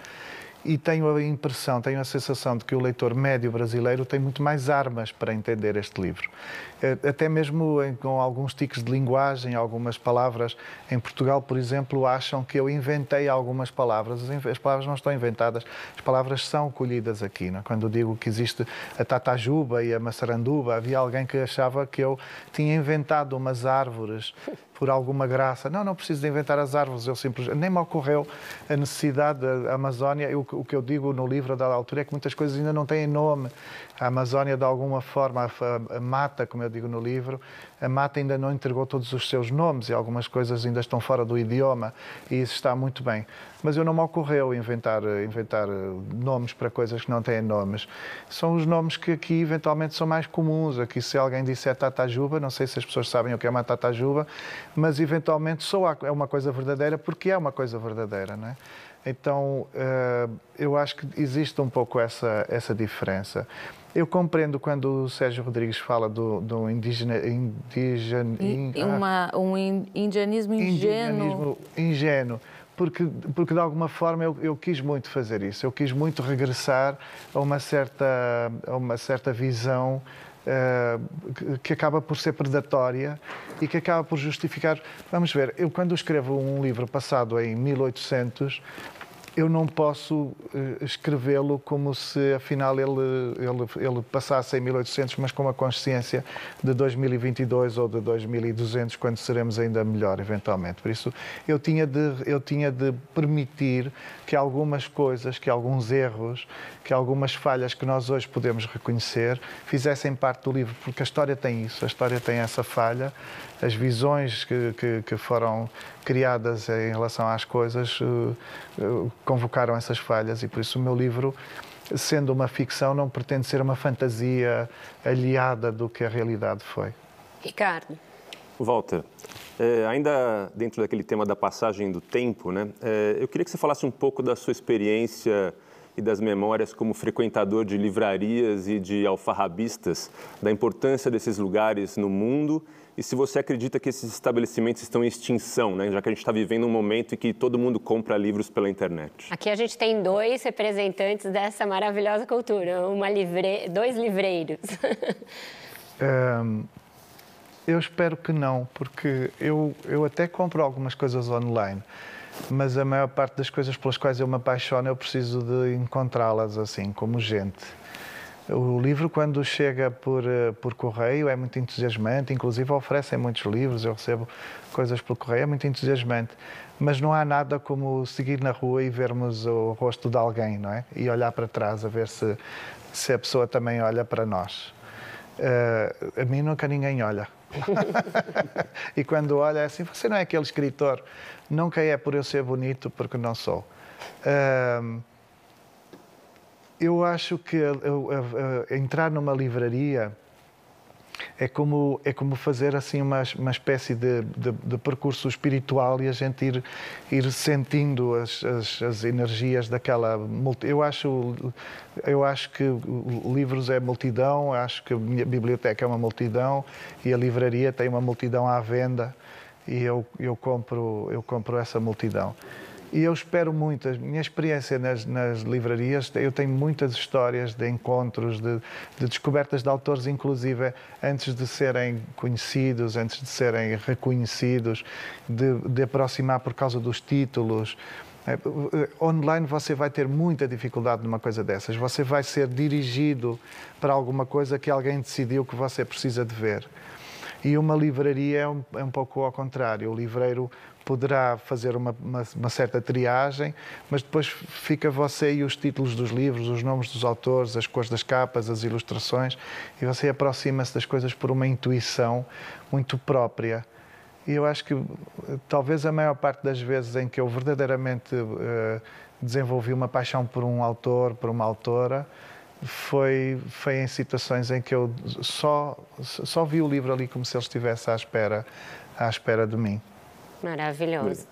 C: e tenho a impressão, tenho a sensação de que o leitor médio brasileiro tem muito mais armas para entender este livro. Eh, até mesmo com alguns tiques de linguagem, algumas palavras. Em Portugal, por exemplo, acham que eu inventei algumas palavras. As palavras não estão inventadas, as palavras são colhidas aqui. Não? É? Quando digo que existe a tatajuba e a maçaranduba, havia alguém que achava que eu tinha inventado umas árvores por alguma graça. Não, não preciso de inventar as árvores, eu simplesmente. Nem me ocorreu a necessidade da Amazónia. O que eu digo no livro a dada altura é que muitas coisas ainda não têm nome. A Amazónia, de alguma forma, a, mata, como eu digo no livro, a mata ainda não entregou todos os seus nomes e algumas coisas ainda estão fora do idioma e isso está muito bem. Mas eu não me ocorreu inventar, inventar nomes para coisas que não têm nomes. São os nomes que aqui eventualmente são mais comuns. Aqui, se alguém disser tatajuba, não sei se as pessoas sabem o que é uma tatajuba, mas eventualmente só é uma coisa verdadeira porque é uma coisa verdadeira, não é? Então, eh, eu acho que existe um pouco essa, essa diferença. Eu compreendo quando o Sérgio Rodrigues fala do, do indígena, indígena
E: in, uma, um indianismo ingênuo. Indianismo
C: ingênuo. Porque, porque de alguma forma eu, eu quis muito fazer isso. Eu quis muito regressar a uma certa, a uma certa visão Uh, que acaba por ser predatória e que acaba por justificar. Vamos ver, eu quando escrevo um livro passado em 1800, eu não posso uh, escrevê-lo como se afinal ele, ele, ele passasse em 1800, mas com a consciência de 2022 ou de 2200, quando seremos ainda melhor, eventualmente. Por isso, eu tinha de, eu tinha de permitir que algumas coisas, que alguns erros, que algumas falhas que nós hoje podemos reconhecer fizessem parte do livro, porque a história tem isso, a história tem essa falha, as visões que, que, que foram criadas em relação às coisas uh, uh, convocaram essas falhas e por isso o meu livro, sendo uma ficção, não pretende ser uma fantasia aliada do que a realidade foi.
A: Ricardo.
I: Walter, é, ainda dentro daquele tema da passagem do tempo, né, é, eu queria que você falasse um pouco da sua experiência e das memórias como frequentador de livrarias e de alfarrabistas, da importância desses lugares no mundo e se você acredita que esses estabelecimentos estão em extinção, né? já que a gente está vivendo um momento em que todo mundo compra livros pela internet.
A: Aqui a gente tem dois representantes dessa maravilhosa cultura, uma livre... dois livreiros. (laughs)
C: um, eu espero que não, porque eu, eu até compro algumas coisas online, mas a maior parte das coisas pelas quais eu me apaixono eu preciso de encontrá-las assim, como gente. O livro, quando chega por, eh, por correio, é muito entusiasmante, inclusive oferecem muitos livros, eu recebo coisas por correio, é muito entusiasmante. Mas não há nada como seguir na rua e vermos o rosto de alguém, não é? E olhar para trás, a ver se, se a pessoa também olha para nós. Uh, a mim nunca ninguém olha. (laughs) e quando olha é assim, você não é aquele escritor. Nunca é por eu ser bonito, porque não sou. Uh, eu acho que entrar numa livraria é como, é como fazer assim uma, uma espécie de, de, de percurso espiritual e a gente ir, ir sentindo as, as, as, energias daquela. Eu acho, eu acho que livros é multidão, acho que a minha biblioteca é uma multidão e a livraria tem uma multidão à venda e eu, eu, compro, eu compro essa multidão. E eu espero muito, a minha experiência nas, nas livrarias, eu tenho muitas histórias de encontros, de, de, descobertas de autores, inclusive antes de serem conhecidos, antes de serem reconhecidos, de, de aproximar por causa dos títulos. É, online você vai ter muita dificuldade numa coisa dessas. Você vai ser dirigido para alguma coisa que alguém decidiu que você precisa de ver. E uma livraria é um, é um pouco ao contrário. O livreiro poderá fazer uma, uma, uma, certa triagem, mas depois fica você e os títulos dos livros, os nomes dos autores, as cores das capas, as ilustrações, e você aproxima-se das coisas por uma intuição muito própria. E eu acho que talvez a maior parte das vezes em que eu verdadeiramente uh, desenvolvi uma paixão por um autor, por uma autora, foi, foi em situações em que eu só, só vi o livro ali como se ele estivesse à espera, à espera de mim.
A: Maravilhoso.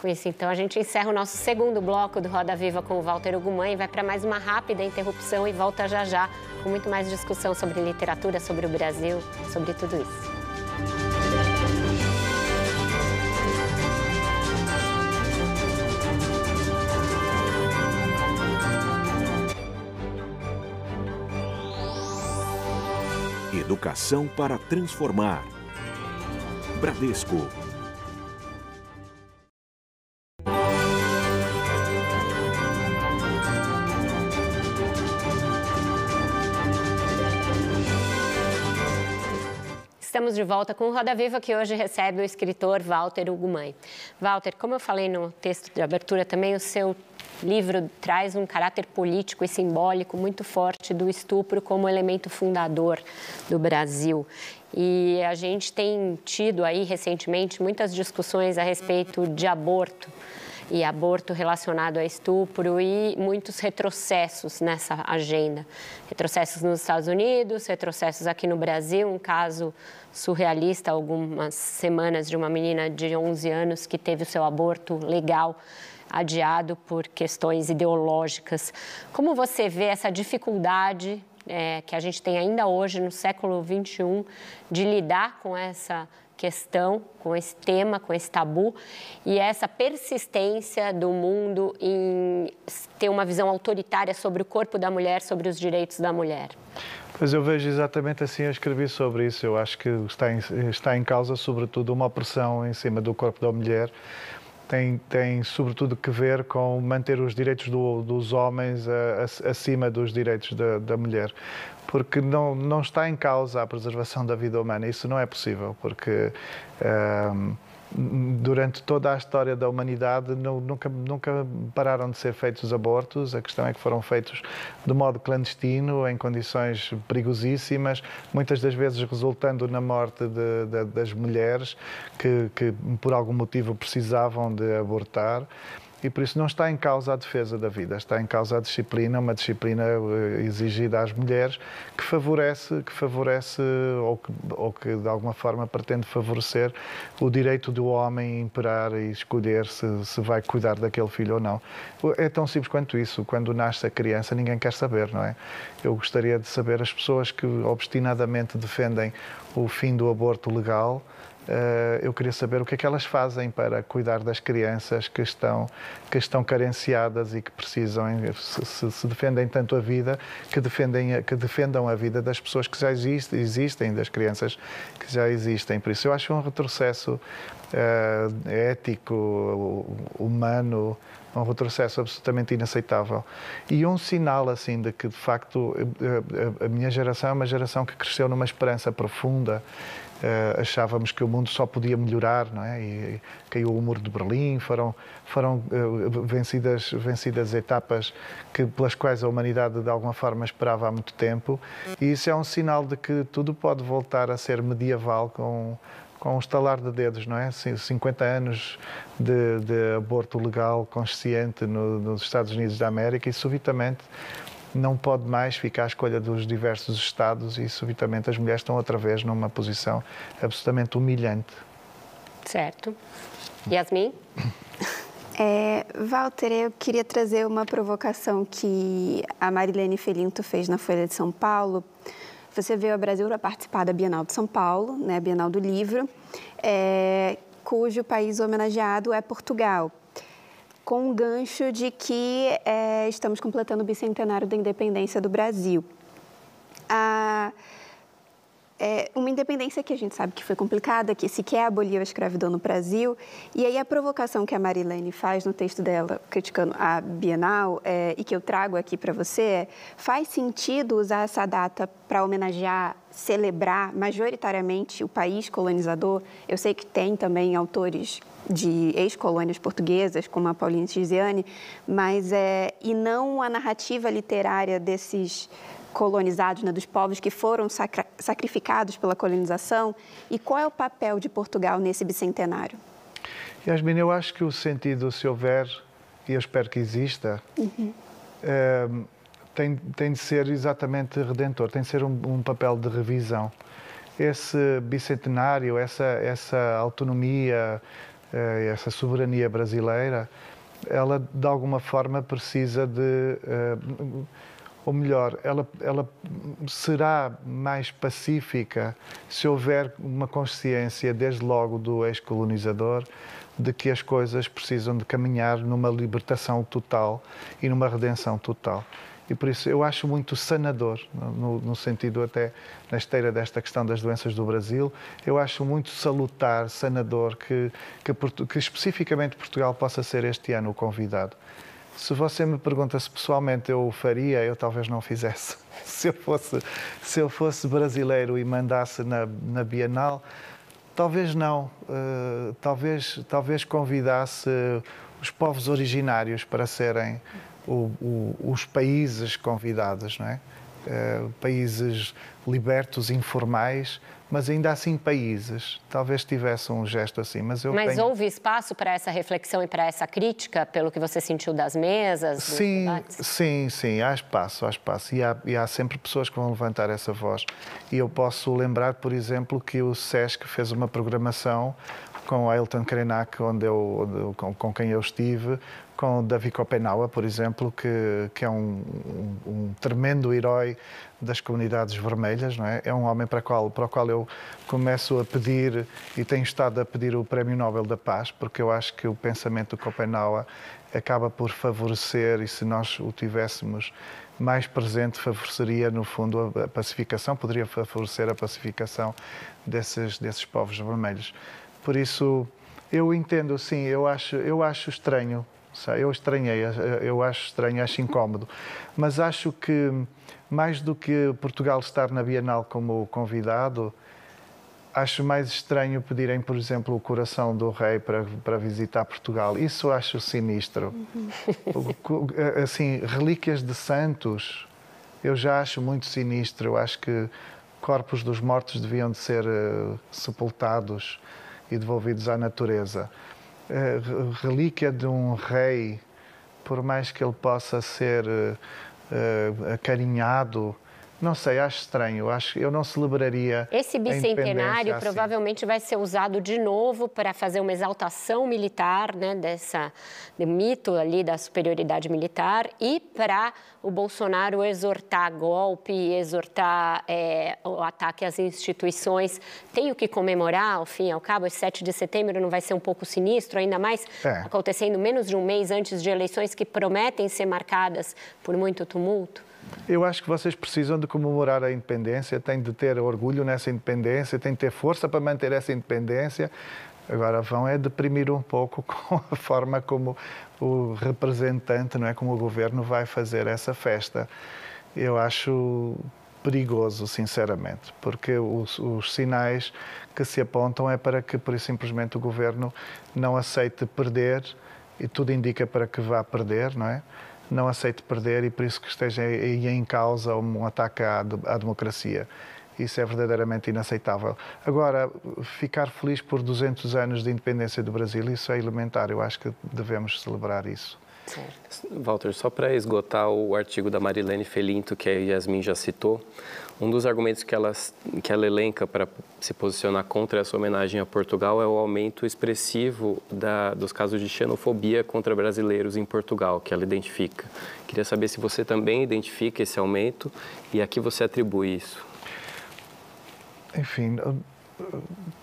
A: Com isso, então, a gente encerra o nosso segundo bloco do Roda Viva com o Walter Ugumã e vai para mais uma rápida interrupção e volta já já com muito mais discussão sobre literatura, sobre o Brasil, sobre tudo isso.
H: Educação para transformar. Bradesco
A: Estamos de volta com o Roda Viva, que hoje recebe o escritor Walter Ugumãe. Walter, como eu falei no texto de abertura também, o seu livro traz um caráter político e simbólico muito forte do estupro como elemento fundador do Brasil. E a gente tem tido aí recentemente muitas discussões a respeito de aborto e aborto relacionado a estupro e muitos retrocessos nessa agenda. Retrocessos nos Estados Unidos, retrocessos aqui no Brasil, um caso surrealista, algumas semanas de uma menina de 11 anos que teve o seu aborto legal adiado por questões ideológicas. Como você vê essa dificuldade é, que a gente tem ainda hoje, no século XXI, de lidar com essa questão, com esse tema, com esse tabu e essa persistência do mundo em ter uma visão autoritária sobre o corpo da mulher, sobre os direitos da mulher?
C: Pois eu vejo exatamente assim, eu escrevi sobre isso. Eu acho que está em, está em causa, sobretudo, uma opressão em cima do corpo da mulher. Tem, tem sobretudo, que ver com manter os direitos do, dos homens a, a, acima dos direitos da, da mulher porque não, não está em causa a preservação da vida humana. Isso não é possível, porque ehm, durante toda a história da humanidade nunca, nunca pararam de ser feitos abortos. A questão é que foram feitos de modo clandestino, em condições perigosíssimas, muitas das vezes resultando na morte de, de, das mulheres que, que por algum motivo precisavam de abortar e por isso não está em causa a defesa da vida, está em causa a disciplina, uma disciplina eh, exigida às mulheres que favorece, que favorece ou que, ou que de alguma forma pretende favorecer o direito do homem imperar e escolher se, se vai cuidar daquele filho ou não. É tão simples quanto isso. Quando nasce a criança, ninguém quer saber, não é? Eu gostaria de saber as pessoas que obstinadamente defendem o fim do aborto legal eu queria saber o que é que elas fazem para cuidar das crianças que estão, que estão carenciadas e que precisam, se, se defendem tanto a vida, que, defendem, que defendam a vida das pessoas que já existe, existem, das crianças que já existem. Por isso, eu acho um retrocesso uh, ético, humano, um retrocesso absolutamente inaceitável. E um sinal, assim, de que, de facto, a minha geração é uma geração que cresceu numa esperança profunda Uh, achávamos que o mundo só podia melhorar, não é? E caiu o muro de Berlim, foram, foram uh, vencidas, vencidas etapas que, pelas quais a humanidade de alguma forma esperava há muito tempo, e isso é um sinal de que tudo pode voltar a ser medieval com com um estalar de dedos, não é? 50 anos de, de aborto legal consciente no, nos Estados Unidos da América e subitamente não pode mais ficar à escolha dos diversos Estados e subitamente as mulheres estão outra vez numa posição absolutamente humilhante.
A: Certo. Yasmin?
G: É, Walter, eu queria trazer uma provocação que a Marilene Felinto fez na Folha de São Paulo. Você veio ao Brasil para participar da Bienal de São Paulo, né, Bienal do Livro, é, cujo país homenageado é Portugal, com o gancho de que é, estamos completando o bicentenário da independência do Brasil. A, é uma independência que a gente sabe que foi complicada, que sequer aboliu a escravidão no Brasil. E aí a provocação que a Marilene faz no texto dela, criticando a Bienal, é, e que eu trago aqui para você, é, faz sentido usar essa data para homenagear, celebrar majoritariamente o país colonizador? Eu sei que tem também autores de ex-colônias portuguesas, como a Pauline Tiziane, mas é, e não a narrativa literária desses colonizados, né, dos povos que foram sacra, sacrificados pela colonização, e qual é o papel de Portugal nesse bicentenário?
C: Yasmin, eu acho que o sentido, se houver, e eu espero que exista, uhum. é, tem, tem de ser exatamente redentor, tem de ser um, um papel de revisão. Esse bicentenário, essa, essa autonomia, eh, essa soberania brasileira, ela de alguma forma precisa de eh, ou melhor, ela, ela será mais pacífica se houver uma consciência, desde logo do ex-colonizador, de que as coisas precisam de caminhar numa libertação total e numa redenção total. E por isso eu acho muito sanador, no, no, sentido até na esteira desta questão das doenças do Brasil, eu acho muito salutar, sanador, que, que, que especificamente Portugal possa ser este ano o convidado. Se você me pergunta se pessoalmente eu o faria, eu talvez não fizesse. (laughs) Se eu fosse, se eu fosse brasileiro e mandasse na, na Bienal, talvez não. Uh, talvez, talvez convidasse os povos originários para serem o, o, os países convidados, não é? Uh, países libertos, informais, mas ainda assim países. Talvez tivesse um gesto assim, mas eu
A: Mas
C: tenho...
A: houve espaço para essa reflexão e para essa crítica, pelo que você sentiu das mesas?
C: Sim, sim, sim, há espaço, há espaço. E há, e há sempre pessoas que vão levantar essa voz. E eu posso lembrar, por exemplo, que o SESC fez uma programação com Ailton Krenak, onde eu, com, com quem eu estive, com Davi Kopenawa, por exemplo, que, que é um, um, um, tremendo herói das comunidades vermelhas, não é? É um homem para, qual, para o qual eu começo a pedir e tenho estado a pedir o Prémio Nobel da Paz, porque eu acho que o pensamento do Kopenawa acaba por favorecer, e se nós o tivéssemos mais presente, favoreceria, no fundo, a pacificação, poderia favorecer a pacificação desses, desses povos vermelhos. Por isso, eu entendo, sim, eu acho, eu acho estranho eu estranhei, eu acho estranho, acho incómodo. (laughs) Mas acho que, mais do que Portugal estar na Bienal como convidado, acho mais estranho pedirem, por exemplo, o coração do rei para, para visitar Portugal. Isso acho sinistro. Uhum. Assim, relíquias de santos, eu já acho muito sinistro. Eu acho que corpos dos mortos deviam de ser uh, sepultados e devolvidos à natureza relíquia de um rei, por mais que ele possa ser uh, acarinhado, não sei, acho estranho. Acho, eu não celebraria.
A: Esse bicentenário assim. provavelmente vai ser usado de novo para fazer uma exaltação militar, né, dessa de mito ali da superioridade militar e para o Bolsonaro exortar golpe, exortar é, o ataque às instituições. Tenho que comemorar, ao fim e ao cabo, esse 7 de setembro não vai ser um pouco sinistro, ainda mais é. acontecendo menos de um mês antes de eleições que prometem ser marcadas por muito tumulto?
C: Eu acho que vocês precisam de comemorar a independência, têm de ter orgulho nessa independência, têm de ter força para manter essa independência. Agora vão é deprimir um pouco (laughs) com a forma como o representante, não é, como o governo vai fazer essa festa. Eu acho perigoso, sinceramente, porque os, os, sinais que se apontam é para que, por simplesmente, o governo não aceite perder e tudo indica para que vá perder, não é? Não aceite perder e por isso que esteja em causa um ataque à, à democracia. Isso é verdadeiramente inaceitável. Agora, ficar feliz por 200 anos de independência do Brasil, isso é elementar. Eu acho que devemos celebrar isso.
F: Certo. Walter, só para esgotar o artigo da Marilene Felinto, que a Yasmin já citou, um dos argumentos que ela, que ela elenca para se posicionar contra essa homenagem a Portugal é o aumento expressivo da, dos casos de xenofobia contra brasileiros em Portugal, que ela identifica. Queria saber se você também identifica esse aumento e a que você atribui isso.
C: Enfim,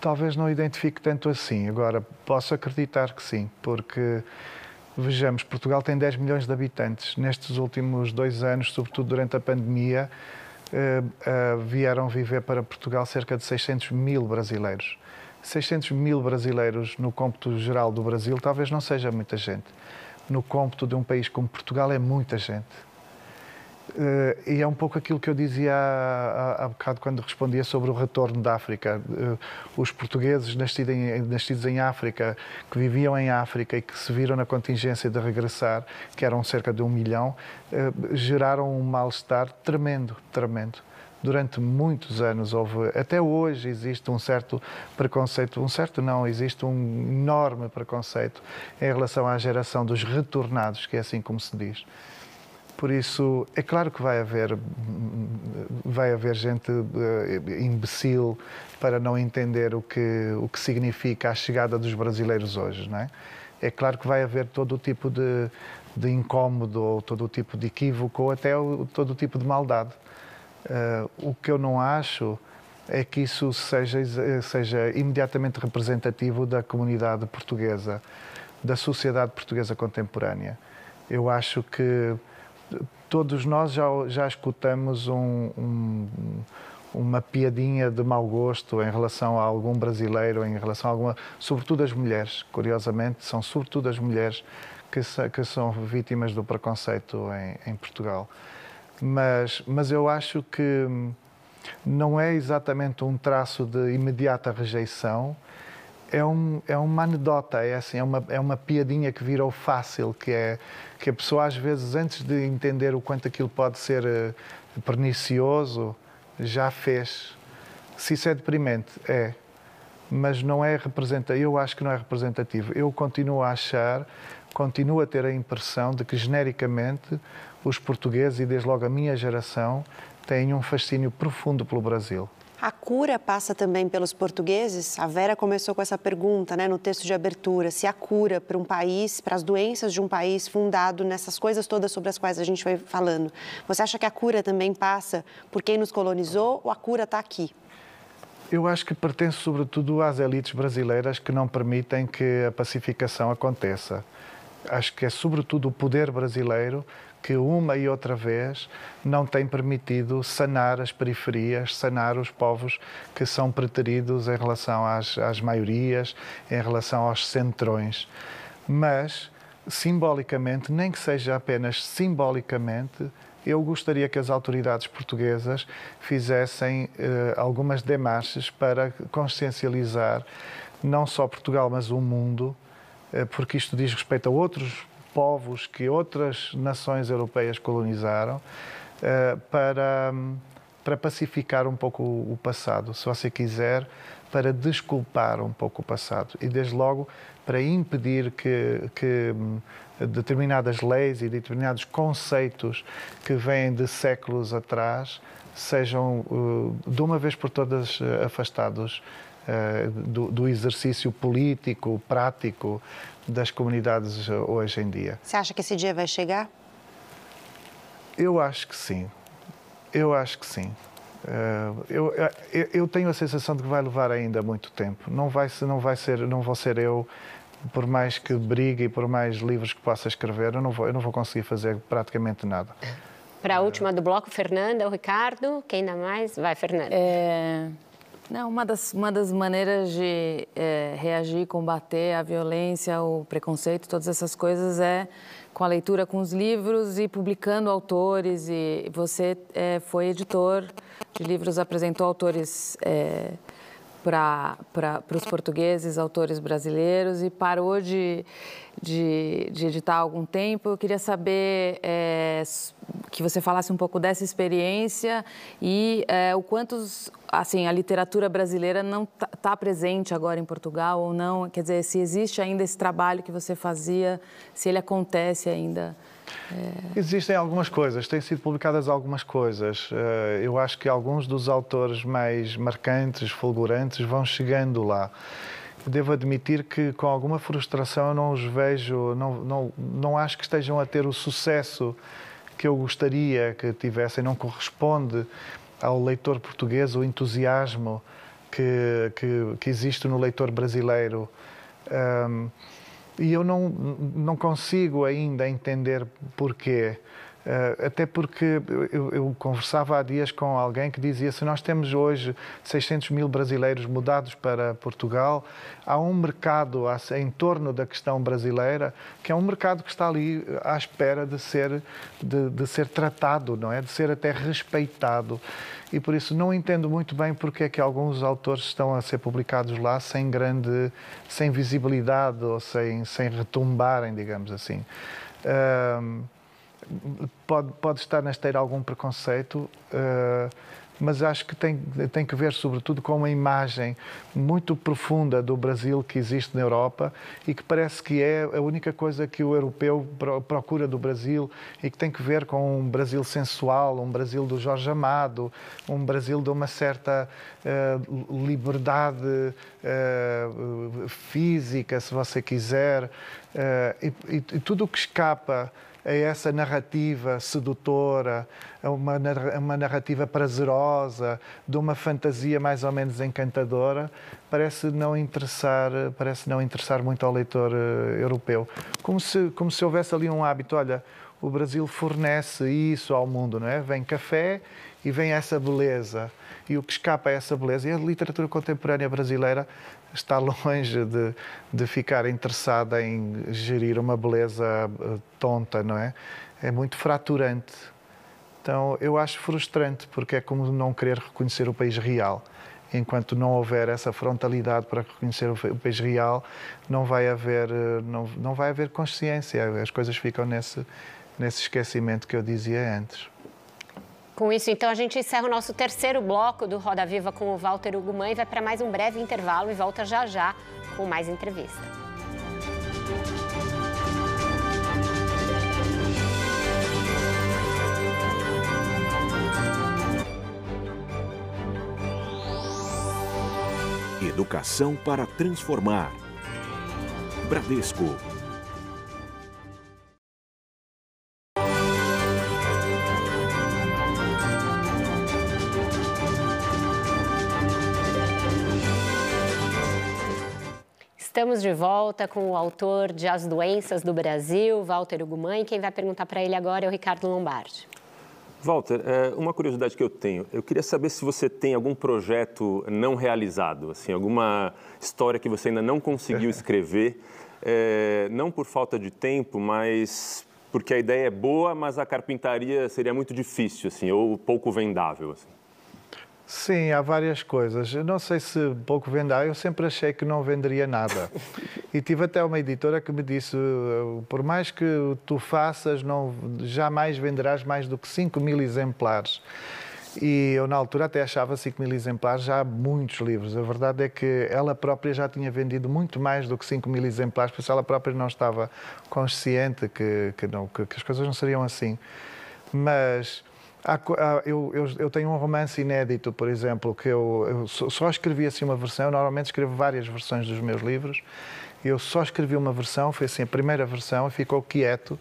C: talvez não identifique tanto assim. Agora, posso acreditar que sim, porque vejamos, Portugal tem 10 milhões de habitantes. Nestes últimos dois anos, sobretudo durante a pandemia, vieram viver para Portugal cerca de 600 mil brasileiros. 600 mil brasileiros no cômputo geral do Brasil talvez não seja muita gente. No cômputo de um país como Portugal é muita gente. Uh, e é um pouco aquilo que eu dizia há, bocado quando respondia sobre o retorno da África. Uh, os portugueses nascidos em, nascidos em África, que viviam em África e que se viram na contingência de regressar, que eram cerca de um milhão, uh, geraram um mal-estar tremendo, tremendo. Durante muitos anos houve, até hoje existe um certo preconceito, um certo não, existe um enorme preconceito em relação à geração dos retornados, que é assim como se diz. Por isso, é claro que vai haver, vai haver gente uh, imbecil para não entender o que, o que significa a chegada dos brasileiros hoje, não é? É claro que vai haver todo o tipo de, de ou todo o tipo de equívoco, ou até o, todo o tipo de maldade. Uh, o que eu não acho é que isso seja, seja imediatamente representativo da comunidade portuguesa, da sociedade portuguesa contemporânea. Eu acho que todos nós já, já escutamos um, um, uma piadinha de mau gosto em relação a algum brasileiro, em relação a alguma. Sobretudo as mulheres, curiosamente, são sobretudo as mulheres que, que são vítimas do preconceito em, em Portugal. Mas, mas eu acho que não é exatamente um traço de imediata rejeição, é, um, é uma anedota, é assim, é uma, é uma piadinha que virou fácil, que é que a pessoa às vezes antes de entender o quanto aquilo pode ser uh, pernicioso, já fez. Se isso é deprimente, é. Mas não é representativo, eu acho que não é representativo. Eu continuo a achar, continuo a ter a impressão de que genericamente os portugueses e desde logo a minha geração têm um fascínio profundo pelo Brasil.
D: A cura passa também pelos portugueses? A Vera começou com essa pergunta né, no texto de abertura: se a cura para um país, para as doenças de um país fundado nessas coisas todas sobre as quais a gente vai falando, você acha que a cura também passa por quem nos colonizou ou a cura está aqui?
C: Eu acho que pertence sobretudo às elites brasileiras que não permitem que a pacificação aconteça. Acho que é sobretudo o poder brasileiro que uma e outra vez não tem permitido sanar as periferias, sanar os povos que são preteridos em relação às, às maiorias, em relação aos centrões. Mas, simbolicamente, nem que seja apenas simbolicamente, eu gostaria que as autoridades portuguesas fizessem eh, algumas demarches para consciencializar não só Portugal, mas o mundo, eh, porque isto diz respeito a outros povos que outras nações europeias colonizaram eh, para, para pacificar um pouco o passado, se você quiser, para desculpar um pouco o passado. E, desde logo, para impedir que, que hum, determinadas leis e determinados conceitos que vêm de séculos atrás sejam, eh, de uma vez por todas, eh, afastados do, do exercício político, prático das comunidades hoje em dia.
D: Você acha que esse dia vai chegar?
C: Eu acho que sim. Eu acho que sim. Eh, eu, eu, tenho a sensação de que vai levar ainda muito tempo. Não vai, não vai ser, não vou ser eu, por mais que brigue e por mais livros que possa escrever, eu não vou, eu não vou conseguir fazer praticamente nada.
A: Para a última do bloco, Fernanda, o Ricardo, quem dá mais? Vai, Fernanda.
E: É... Não, uma das, uma das maneiras de é, reagir, combater a violência, o preconceito, todas essas coisas é com a leitura, com os livros e publicando autores. E você é, foi editor de livros, apresentou autores é, para os portugueses, autores brasileiros, e parou de, de, de, editar há algum tempo. Eu queria saber é, que você falasse um pouco dessa experiência e é, o quanto assim, a literatura brasileira não está tá presente agora em Portugal ou não. Quer dizer, se existe ainda esse trabalho que você fazia, se ele acontece ainda.
C: É... Existem algumas coisas, têm sido publicadas algumas coisas. Eh, eu acho que alguns dos autores mais marcantes, fulgurantes, vão chegando lá. Devo admitir que com alguma frustração eu não os vejo, não, não, não acho que estejam a ter o sucesso que eu gostaria que tivessem, não corresponde ao leitor português o entusiasmo que, que, que existe no leitor brasileiro. Um, e eu não, não consigo ainda entender porquê. Uh, até porque eu, eu, conversava há dias com alguém que dizia: se nós temos hoje 600 mil brasileiros mudados para Portugal, há um mercado em torno da questão brasileira que é um mercado que está ali à espera de ser, de, de ser tratado, não é? De ser até respeitado e por isso não entendo muito bem porque é que alguns autores estão a ser publicados lá sem grande, sem visibilidade ou sem, sem retumbarem, digamos assim. Pode, pode estar na esteira algum preconceito, uh, mas acho que tem, tem que ver, sobretudo, com uma imagem muito profunda do Brasil que existe na Europa e que parece que é a única coisa que o europeu procura do Brasil e que tem que ver com um Brasil sensual, um Brasil do Jorge Amado, um Brasil de uma certa uh, liberdade uh, física, se você quiser, uh, e, e, e tudo o que escapa a essa narrativa sedutora, a uma, uma narrativa prazerosa, de uma fantasia mais ou menos encantadora, parece não interessar, parece não interessar muito ao leitor uh, europeu. Como se, como se houvesse ali um hábito, olha, o Brasil fornece isso ao mundo, não é? Vem café e vem essa beleza. E o que escapa a essa beleza, e a literatura contemporânea brasileira está longe de, de ficar interessada em gerir uma beleza eh, tonta, não é? É muito fraturante. Então, eu acho frustrante, porque é como não querer reconhecer o país real. Enquanto não houver essa frontalidade para reconhecer o país real, não vai haver, eh, não, não vai haver consciência. As coisas ficam nesse, nesse esquecimento que eu dizia antes.
A: Com isso, então, a gente encerra o nosso terceiro bloco do Roda Viva com o Walter Ugumã e vai para mais um breve intervalo e volta já já com mais entrevista.
H: Educação para transformar. Bradesco
A: Estamos de volta com o autor de As Doenças do Brasil, Walter Ugumãe. Quem vai perguntar para ele agora é o Ricardo Lombardi.
I: Walter, é, uma curiosidade que eu tenho, eu queria saber se você tem algum projeto não realizado, assim, alguma história que você ainda não conseguiu (laughs) escrever, é, não por falta de tempo, mas porque a ideia é boa, mas a carpintaria seria muito difícil, assim, ou pouco vendável. Assim.
C: Sim, há várias coisas. Eu não sei se pouco vender, eu sempre achei que não venderia nada. (laughs) E tive até uma editora que me disse: por mais que tu faças, não, jamais venderás mais do que 5 mil exemplares. E eu, na altura, até achava 5 mil exemplares já muitos livros. A verdade é que ela própria já tinha vendido muito mais do que 5 mil exemplares, por isso ela própria não estava consciente que, que, não, que, que as coisas não seriam assim. Mas eu, eu, eu, tenho um romance inédito, por exemplo, que eu, eu, só escrevi assim uma versão. Eu normalmente escrevo várias versões dos meus livros. Eu só escrevi uma versão, foi assim a primeira versão, e ficou quieto.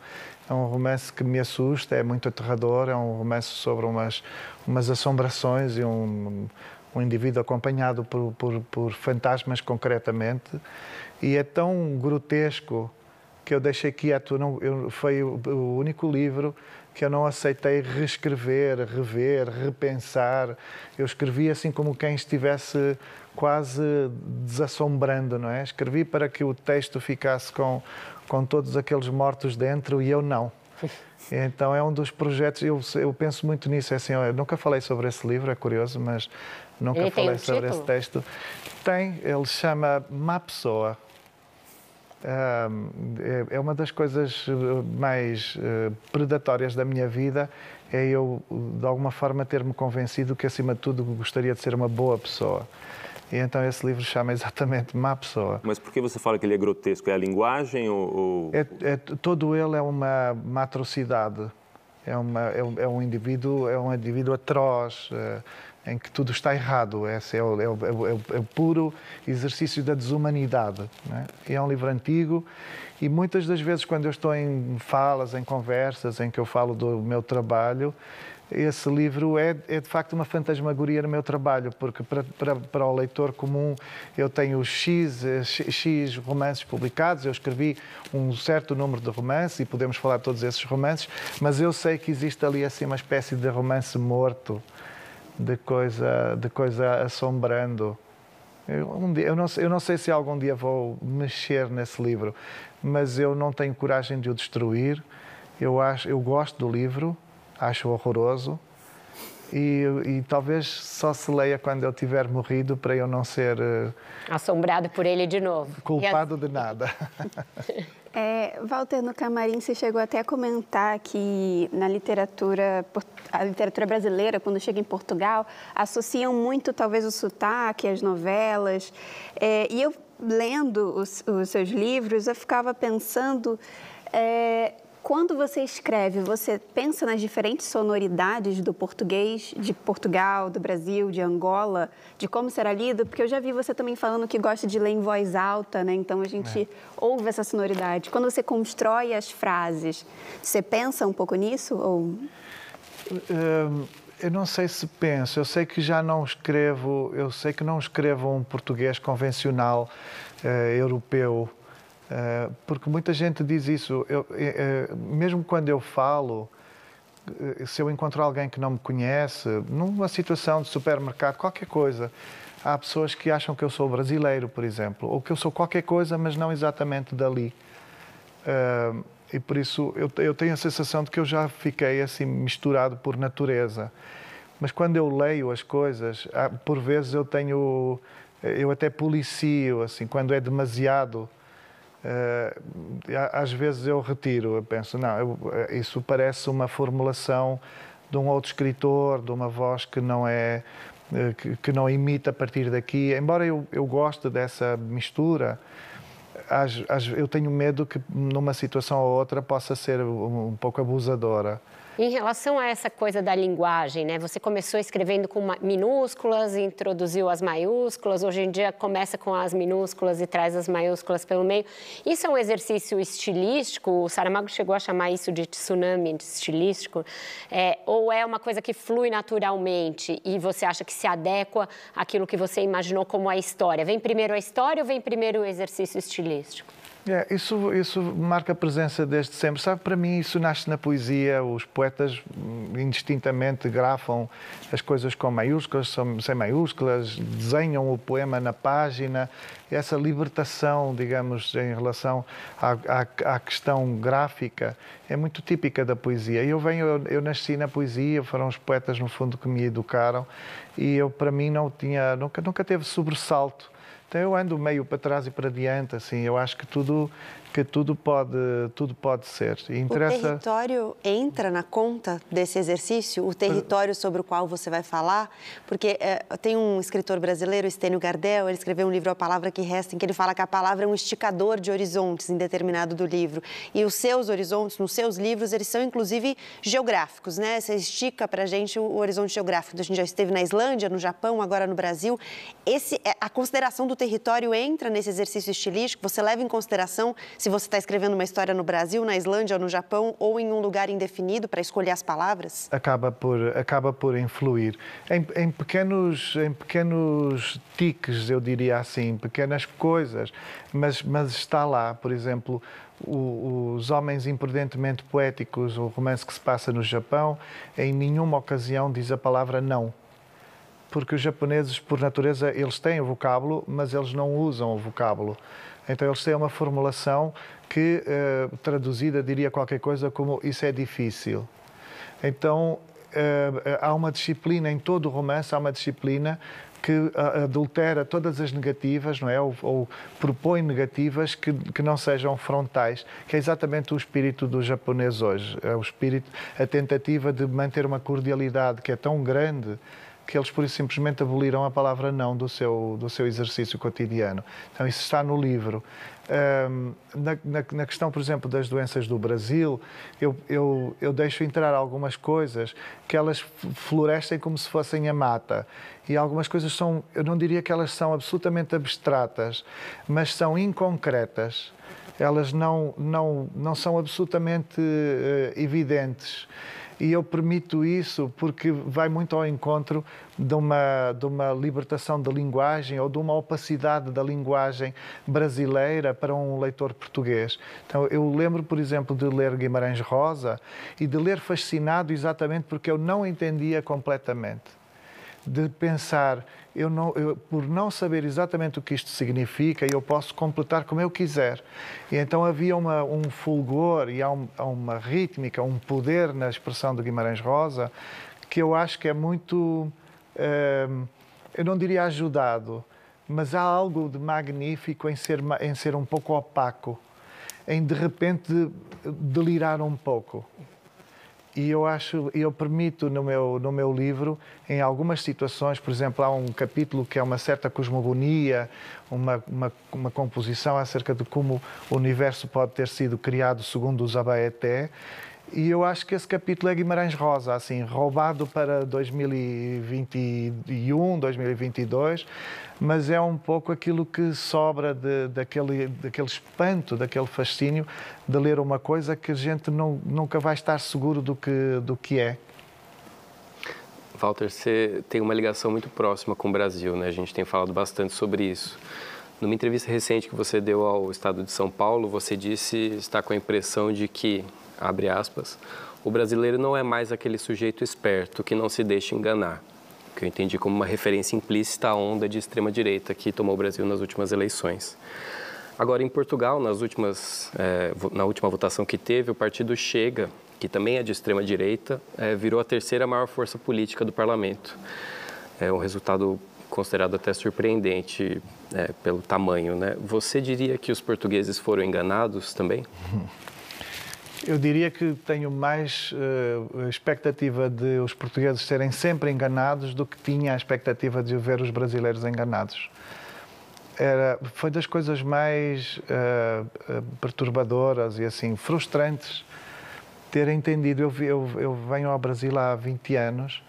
C: É um romance que me assusta, é muito aterrador. É um romance sobre umas, umas assombrações e um, um indivíduo acompanhado por, por, por fantasmas, concretamente. E é tão grotesco que eu deixei quieto. Não, eu, foi o, o único livro que eu não aceitei reescrever, rever, repensar. Eu escrevi assim como quem estivesse quase desassombrando, não é? Escrevi para que o texto ficasse com, com todos aqueles mortos dentro e eu não. (laughs) Então é um dos projetos, eu, eu penso muito nisso, é assim, eu nunca falei sobre esse livro, é curioso, mas nunca
A: ele
C: falei
A: um
C: sobre
A: título?
C: esse texto. Tem, ele chama Má Pessoa. É uma das coisas eh, mais eh, predatórias da minha vida, é eu, de alguma forma, ter-me convencido que, acima de tudo, gostaria de ser uma boa pessoa. E então esse livro chama (laughs) exatamente Má Pessoa.
I: Mas por que você fala que ele é grotesco? É a linguagem ou...
C: É, é, todo ele é uma, uma atrocidade. É, uma, é, um, é, indivíduo, é um indivíduo atroz, é, em que tudo está errado. Esse é o, é o, é o puro exercício da desumanidade. E é um livro antigo e muitas das vezes quando eu estou em falas, em conversas, em que eu falo do meu trabalho, esse livro é, é, de facto uma fantasmagoria no meu trabalho, porque para, para, para o leitor comum eu tenho X, X romances publicados, eu escrevi um certo número de romances e podemos falar de todos esses romances, mas eu sei que existe ali assim uma espécie de romance morto, de coisa, de coisa assombrando. Eu, um dia, eu, não, eu não sei se algum dia vou mexer nesse livro, mas eu não tenho coragem de o destruir. Eu, acho, eu gosto do livro, acho horroroso e, e, talvez só se leia quando eu tiver morrido para eu não ser uh,
A: assombrado por ele de novo.
C: Culpado de nada. (laughs)
G: É, Walter, no camarim você chegou até a comentar que na literatura, a literatura brasileira, quando chega em Portugal, associam muito talvez o sotaque, as novelas. É, e eu lendo os, os, seus livros, eu ficava pensando é, quando você escreve, você pensa nas diferentes sonoridades do português de Portugal, do Brasil, de Angola, de como será lido? Porque eu já vi você também falando que gosta de ler em voz alta, né? Então a gente é. ouve essa sonoridade. Quando você constrói as frases, você pensa um pouco nisso? Ou...
C: eu não sei se penso. Eu sei que já não escrevo. Eu sei que não escrevo um português convencional uh, europeu eh, porque muita gente diz isso. Eu, eh, eh, mesmo quando eu falo, se eu encontro alguém que não me conhece, numa situação de supermercado, qualquer coisa, há pessoas que acham que eu sou brasileiro, por exemplo, ou que eu sou qualquer coisa, mas não exatamente dali. e por isso eu, eu tenho a sensação de que eu já fiquei assim misturado por natureza. Mas quando eu leio as coisas, por vezes eu tenho, eu até policio, assim, quando é demasiado às vezes eu retiro, eu penso, não, eu, eh, isso parece uma formulação de um outro escritor, de uma voz que não é eh, que, não imita a partir daqui. Embora eu, eu goste dessa mistura, eu tenho medo que numa situação ou outra possa ser um, um pouco abusadora.
A: Em relação a essa coisa da linguagem, né? Você começou escrevendo com minúsculas, introduziu as maiúsculas, hoje em dia começa com as minúsculas e traz as maiúsculas pelo meio. Isso é um exercício estilístico? O Saramago chegou a chamar isso de tsunami estilístico? É, ou é uma coisa que flui naturalmente e você acha que se adequa àquilo que você imaginou como a história? Vem primeiro a história ou vem primeiro o exercício estilístico?
C: É, isso, isso marca a presença desde sempre. Sabe, para mim isso nasce na poesia. Os poetas hum, indistintamente grafam as coisas com maiúsculas, sem maiúsculas, desenham o poema na página. Essa libertação, digamos, em relação à, à, à questão gráfica é muito típica da poesia. Eu venho, eu, eu nasci na poesia, foram os poetas no fundo que me educaram e eu para mim não tinha, nunca, nunca teve sobressalto então eu ando meio para trás e para diante, assim, eu acho que tudo que tudo pode, tudo pode ser.
D: Interessa... O território entra na conta desse exercício, o território sobre o qual você vai falar, porque é, tem um escritor brasileiro, Estênio Gardel, ele escreveu um livro A Palavra que Resta, em que ele fala que a palavra é um esticador de horizontes em determinado do livro. E os seus horizontes, nos seus livros, eles são inclusive geográficos, né? Você estica para a gente o horizonte geográfico. A gente já esteve na Islândia, no Japão, agora no Brasil. Esse, é, a consideração do território entra nesse exercício estilístico? Você leva em consideração se você está escrevendo uma história no Brasil, na Islândia ou no Japão, ou em um lugar indefinido para escolher as palavras?
C: Acaba por, acaba por influir. Em, em, pequenos, em pequenos tiques, eu diria assim, pequenas coisas, mas, mas está lá, por exemplo, o, os Homens Imprudentemente Poéticos, o romance que se passa no Japão, em nenhuma ocasião diz a palavra não porque os japoneses, por natureza, eles têm o vocábulo, mas eles não usam o vocábulo. Então eles têm uma formulação que, uh, traduzida, diria qualquer coisa como isso é difícil. Então uh, há uma disciplina em todo o romance, há uma disciplina que adultera todas as negativas, não é? Ou, ou propõe negativas que, que, não sejam frontais, que é exatamente o espírito do japonês hoje. É o espírito, a tentativa de manter uma cordialidade que é tão grande que eles por isso simplesmente aboliram a palavra não do seu, do seu exercício cotidiano. Então, isso está no livro. Um, na, na, na, questão, por exemplo, das doenças do Brasil, eu, eu, eu deixo entrar algumas coisas que elas florescem como se fossem a mata. E algumas coisas são, eu não diria que elas são absolutamente abstratas, mas são inconcretas. Elas não, não, não são absolutamente uh, evidentes e eu permito isso porque vai muito ao encontro de uma, de uma libertação da linguagem ou de uma opacidade da linguagem brasileira para um leitor português. Então, eu lembro, por exemplo, de ler Guimarães Rosa e de ler fascinado exatamente porque eu não entendia completamente. De pensar, eu não, eu, por não saber exatamente o que isto significa, eu posso completar como eu quiser. E então havia uma, um fulgor e há, um, há uma rítmica, um poder na expressão de Guimarães Rosa que eu acho que é muito, hum, eu não diria ajudado, mas há algo de magnífico em ser, em ser um pouco opaco, em de repente delirar um pouco e eu acho, eu permito no meu, no meu livro, em algumas situações, por exemplo, há um capítulo que é uma certa cosmogonia, uma, uma, uma composição acerca de como o universo pode ter sido criado segundo os Abaeté, e eu acho que esse capítulo é Guimarães Rosa, assim, roubado para 2021, 2022, mas é um pouco aquilo que sobra de, daquele, daquele espanto, daquele fascínio de ler uma coisa que a gente não, nunca vai estar seguro do que, do que é.
F: Walter, você tem uma ligação muito próxima com o Brasil, né? A gente tem falado bastante sobre isso. Numa entrevista recente que você deu ao Estado de São Paulo, você disse estar com a impressão de que, abre aspas, o brasileiro não é mais aquele sujeito esperto que não se deixa enganar que eu entendi como uma referência implícita à onda de extrema-direita que tomou o Brasil nas últimas eleições. Agora, em Portugal, nas últimas, é, na última votação que teve, o partido Chega, que também é de extrema-direita, é, virou a terceira maior força política do parlamento. É um resultado considerado até surpreendente é, pelo tamanho. Né? Você diria que os portugueses foram enganados também? (laughs)
C: Eu diria que tenho mais uh, expectativa de os portugueses serem sempre enganados do que tinha a expectativa de ver os brasileiros enganados. Era, foi das coisas mais uh, perturbadoras e assim frustrantes ter entendido. Eu, eu, eu venho ao Brasil há 20 anos,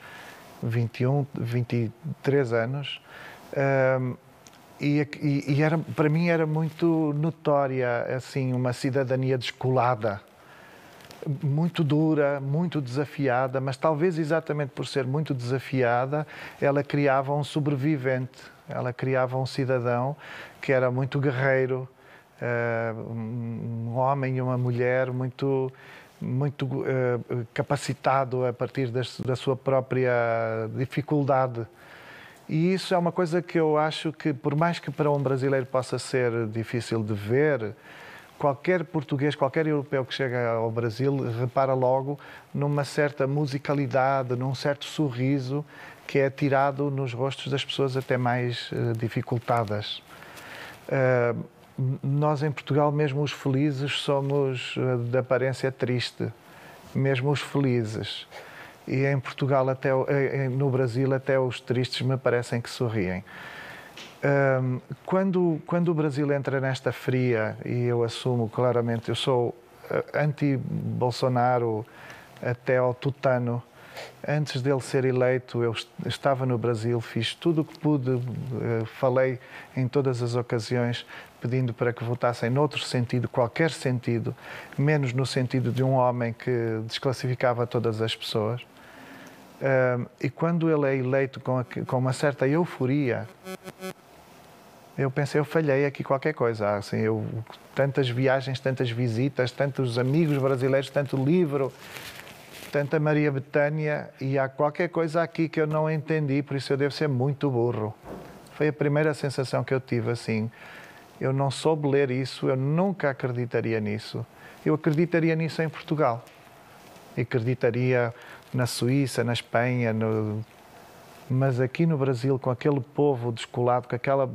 C: 21, 23 anos. Uh, e, e, e, era, para mim era muito notória assim uma cidadania descolada muito dura, muito desafiada, mas talvez exatamente por ser muito desafiada, ela criava um sobrevivente, ela criava um cidadão que era muito guerreiro, eh, um homem e uma mulher muito muito uh, capacitado a partir da sua própria dificuldade. E isso é uma coisa que eu acho que, por mais que para um brasileiro possa ser difícil de ver, qualquer português, qualquer europeu que chega ao Brasil repara logo numa certa musicalidade, num certo sorriso que é tirado nos rostos das pessoas até mais uh, dificultadas. Uh, nós em Portugal, mesmo os felizes, somos uh, de aparência triste, mesmo os felizes. E em Portugal, até no Brasil, até os tristes me parecem que sorriem. Um, quando, quando o Brasil entra nesta fria, e eu assumo claramente, eu sou eh, anti-Bolsonaro até ao tutano, antes dele ser eleito, eu estava no Brasil, fiz tudo o que pude, eh, falei em todas as ocasiões, pedindo para que votassem noutro sentido, qualquer sentido, menos no sentido de um homem que desclassificava todas as pessoas. e quando ele é eleito com uma certa euforia, eu pensei, eu falhei aqui qualquer coisa. Assim, eu, tantas viagens, tantas visitas, tantos amigos brasileiros, tanto livro, tanta Maria Betânia, e há qualquer coisa aqui que eu não entendi, por isso eu devo ser muito burro. Foi a primeira sensação que eu tive, assim. Eu não soube ler isso, eu nunca acreditaria nisso. Eu acreditaria nisso em Portugal. Acreditaria na Suíça, na Espanha, no... mas aqui no Brasil, com aquele povo descolado, com aquela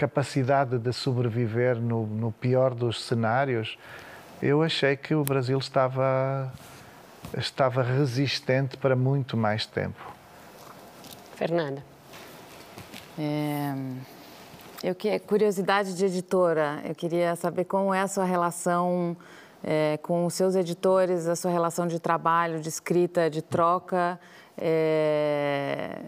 C: capacidade de sobreviver no, no pior dos cenários, eu achei que o Brasil estava, estava resistente para muito mais tempo.
A: Fernanda.
E: É, eu que curiosidade de editora. Eu queria saber como é a sua relação é, com os seus editores, a sua relação de trabalho, de escrita, de troca, é,